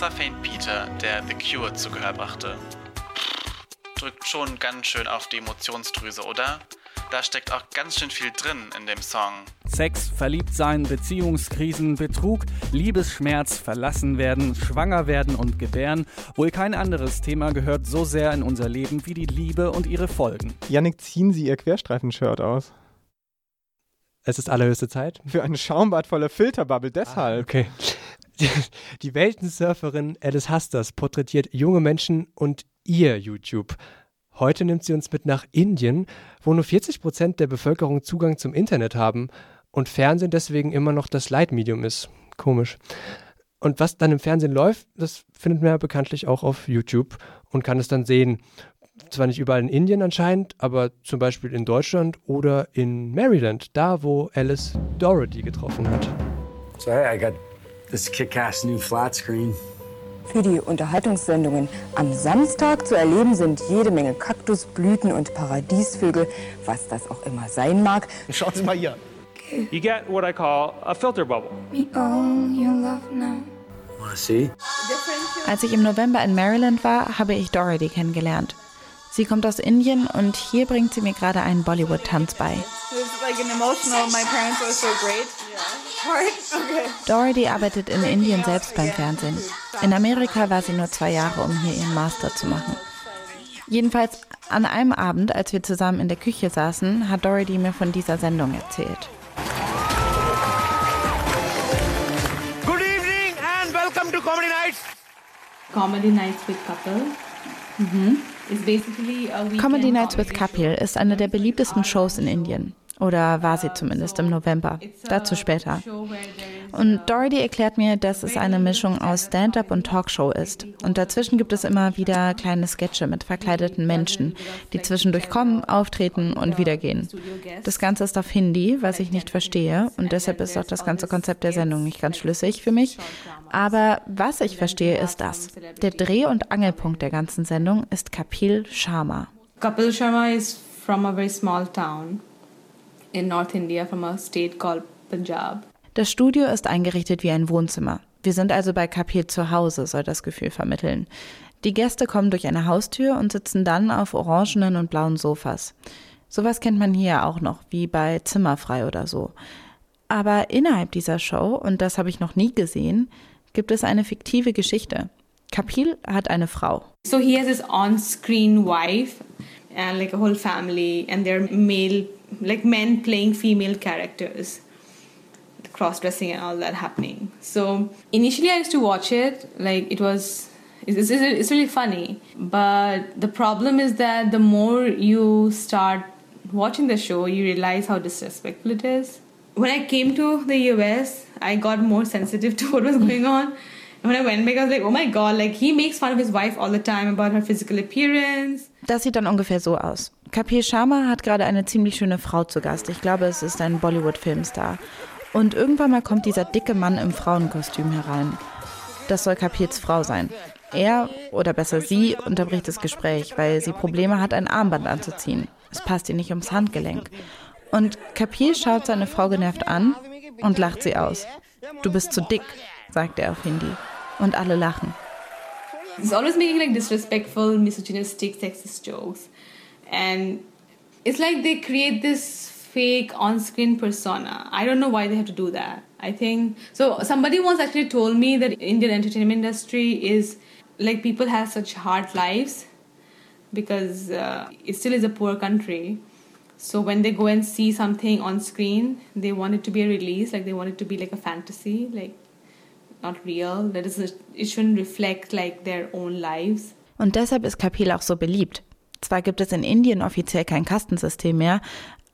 [SPEAKER 23] War Faint Peter, der The Cure zu Gehör brachte. Drückt schon ganz schön auf die Emotionsdrüse, oder? Da steckt auch ganz schön viel drin in dem Song.
[SPEAKER 33] Sex, Verliebtsein, Beziehungskrisen, Betrug, Liebesschmerz, verlassen werden, schwanger werden und gebären. Wohl kein anderes Thema gehört so sehr in unser Leben wie die Liebe und ihre Folgen.
[SPEAKER 5] Yannick, ziehen Sie Ihr Querstreifen-Shirt aus.
[SPEAKER 1] Es ist allerhöchste Zeit.
[SPEAKER 5] Für ein Schaumbad voller Filterbubble, deshalb.
[SPEAKER 1] Okay. Die, Weltensurferin Alice Hasters porträtiert junge Menschen und ihr YouTube. Heute nimmt sie uns mit nach Indien, wo nur 40 Prozent der Bevölkerung Zugang zum Internet haben und Fernsehen deswegen immer noch das Leitmedium ist. Komisch. Und was dann im Fernsehen läuft, das findet man ja bekanntlich auch auf YouTube und kann es dann sehen. Zwar nicht überall in Indien anscheinend, aber zum Beispiel in Deutschland oder in Maryland, da wo Alice Doherty getroffen hat.
[SPEAKER 34] So hey, I got this kick-ass new flat screen.
[SPEAKER 35] Für die Unterhaltungssendungen am Samstag zu erleben sind jede Menge Kaktusblüten und Paradiesvögel, was das auch immer sein mag.
[SPEAKER 36] Schauen Sie mal hier. You get what I call a filter bubble.
[SPEAKER 35] We own your love now.
[SPEAKER 34] Wanna see?
[SPEAKER 37] Als ich im November in Maryland war, habe ich Dorothy kennengelernt. Sie kommt aus Indien und hier bringt sie mir gerade einen Bollywood-Tanz bei.
[SPEAKER 38] It's like an emotional, my parents were so great.
[SPEAKER 37] Dorothy arbeitet in Indien selbst beim Fernsehen. In Amerika war sie nur zwei Jahre, um hier ihren Master zu machen. Jedenfalls an einem Abend, als wir zusammen in der Küche saßen, hat Dorothy mir von dieser Sendung erzählt.
[SPEAKER 39] Good evening and welcome to Comedy Nights.
[SPEAKER 40] Comedy Nights with Couple. Mhm.
[SPEAKER 37] Comedy Nights with Kapil ist eine der beliebtesten Shows in Indien. Oder war sie zumindest im November. Dazu später. Und Dorothy erklärt mir, dass es eine Mischung aus Stand-up und Talkshow ist. Und dazwischen gibt es immer wieder kleine Sketche mit verkleideten Menschen, die zwischendurch kommen, auftreten und wieder gehen. Das Ganze ist auf Hindi, was ich nicht verstehe. Und deshalb ist auch das ganze Konzept der Sendung nicht ganz schlüssig für mich. Aber was ich verstehe, ist das. Der Dreh- und Angelpunkt der ganzen Sendung ist Kapil Sharma.
[SPEAKER 40] Kapil Sharma is from a very small town in North India, from a state called Punjab.
[SPEAKER 37] Das Studio ist eingerichtet wie ein Wohnzimmer. Wir sind also bei Kapil zu Hause, soll das Gefühl vermitteln. Die Gäste kommen durch eine Haustür und sitzen dann auf orangenen und blauen Sofas. Sowas kennt man hier auch noch, wie bei Zimmerfrei oder so. Aber innerhalb dieser Show, und das habe ich noch nie gesehen, gibt es eine fiktive Geschichte. Kapil hat eine Frau.
[SPEAKER 40] So he has his on-screen wife and like a whole family and they're male, like men playing female characters. Cross-dressing and all that happening. So initially I used to watch it, like it was, it's, it's, it's really funny. But the problem is that the more you start watching the show, you realize how disrespectful it is. When I came to the US, I got more sensitive to what was going on. Oh.
[SPEAKER 37] Das sieht dann ungefähr so aus. Kapil Sharma hat gerade eine ziemlich schöne Frau zu Gast. Ich glaube, es ist ein Bollywood-Filmstar. Und irgendwann mal kommt dieser dicke Mann im Frauenkostüm herein. Das soll Kapils Frau sein. Er, oder besser sie, unterbricht das Gespräch, weil sie Probleme hat, ein Armband anzuziehen. Es passt ihr nicht ums Handgelenk. Und Kapil schaut seine Frau genervt an und lacht sie aus. Du bist zu dick, sagt er auf Hindi. Und alle lachen.
[SPEAKER 40] He's always making like disrespectful, misogynistic, sexist jokes. And it's like they create this fake on-screen persona. I don't know why they have to do that. I think so somebody once actually told me that Indian entertainment industry is like people have such hard lives because uh, it still is a poor country. So when they go and see something on screen, they want it to be a release, like they want it to be like a fantasy, like not real. That is, it shouldn't reflect like their own lives.
[SPEAKER 37] Und deshalb ist Kapil auch so beliebt. Zwar gibt es in Indien offiziell kein Kastensystem mehr,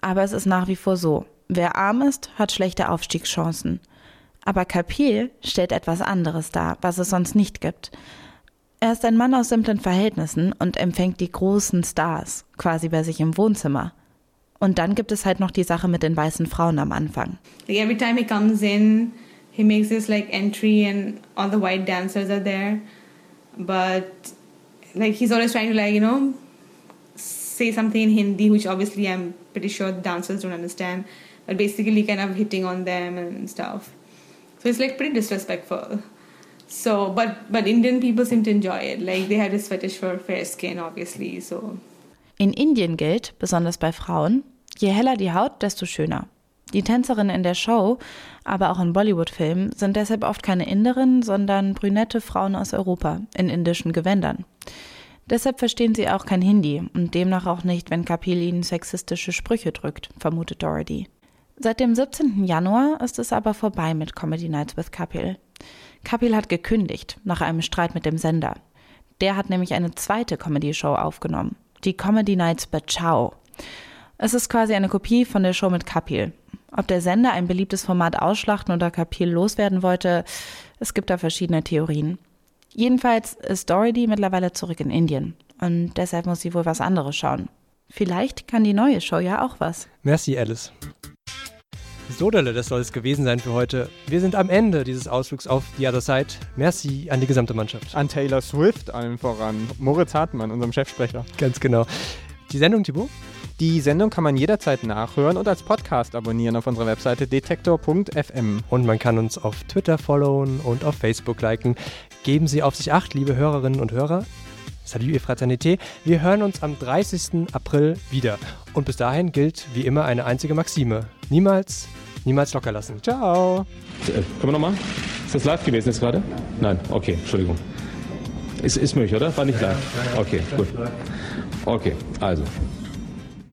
[SPEAKER 37] aber es ist nach wie vor so. Wer arm ist, hat schlechte Aufstiegschancen. Aber Kapil stellt etwas anderes dar, was es sonst nicht gibt. Er ist ein Mann aus simplen Verhältnissen und empfängt die großen Stars, quasi bei sich im Wohnzimmer. Und dann gibt es halt noch die Sache mit den weißen Frauen am Anfang.
[SPEAKER 40] Like every time he comes in, he makes this like entry and all the white dancers are there. But like he's always trying to like, you know, say something in Hindi, which obviously I'm pretty sure dancers don't understand. But basically kind of hitting on them and stuff. So it's like pretty disrespectful. So, but but Indian people seem to enjoy it. Like they have this fetish for fair skin, obviously. So.
[SPEAKER 37] In Indien gilt, besonders bei Frauen, je heller die Haut, desto schöner. Die Tänzerinnen in der Show, aber auch in Bollywood-Filmen, sind deshalb oft keine Inderinnen, sondern brünette Frauen aus Europa in indischen Gewändern. Deshalb verstehen sie auch kein Hindi und demnach auch nicht, wenn Kapil ihnen sexistische Sprüche drückt, vermutet Dorothy. Seit dem 17. Januar ist es aber vorbei mit Comedy Nights with Kapil. Kapil hat gekündigt nach einem Streit mit dem Sender. Der hat nämlich eine zweite Comedy-Show aufgenommen. die Comedy Nights bei Ciao. Es ist quasi eine Kopie von der Show mit Kapil. Ob der Sender ein beliebtes Format ausschlachten oder Kapil loswerden wollte, es gibt da verschiedene Theorien. Jedenfalls ist Dorothy mittlerweile zurück in Indien und deshalb muss sie wohl was anderes schauen. Vielleicht kann die neue Show ja auch was.
[SPEAKER 1] Merci, Alice. So, das soll es gewesen sein für heute. Wir sind am Ende dieses Ausflugs auf The Other Side. Merci an die gesamte Mannschaft.
[SPEAKER 5] An Taylor Swift allen voran. Moritz Hartmann, unserem Chefsprecher.
[SPEAKER 1] Ganz genau. Die Sendung, Thibaut?
[SPEAKER 5] Die Sendung kann man jederzeit nachhören und als Podcast abonnieren auf unserer Webseite detektor.fm.
[SPEAKER 1] Und man kann uns auf Twitter followen und auf Facebook liken. Geben Sie auf sich acht, liebe Hörerinnen und Hörer. Salut, ihr Fraternité. Wir hören uns am 30. April wieder. Und bis dahin gilt wie immer eine einzige Maxime. Niemals, niemals locker lassen.
[SPEAKER 5] Ciao.
[SPEAKER 41] Äh, können wir nochmal? Ist das live gewesen jetzt gerade? Nein, okay, Entschuldigung. Ist, ist möglich, oder? War nicht live? Okay, gut. Okay, also.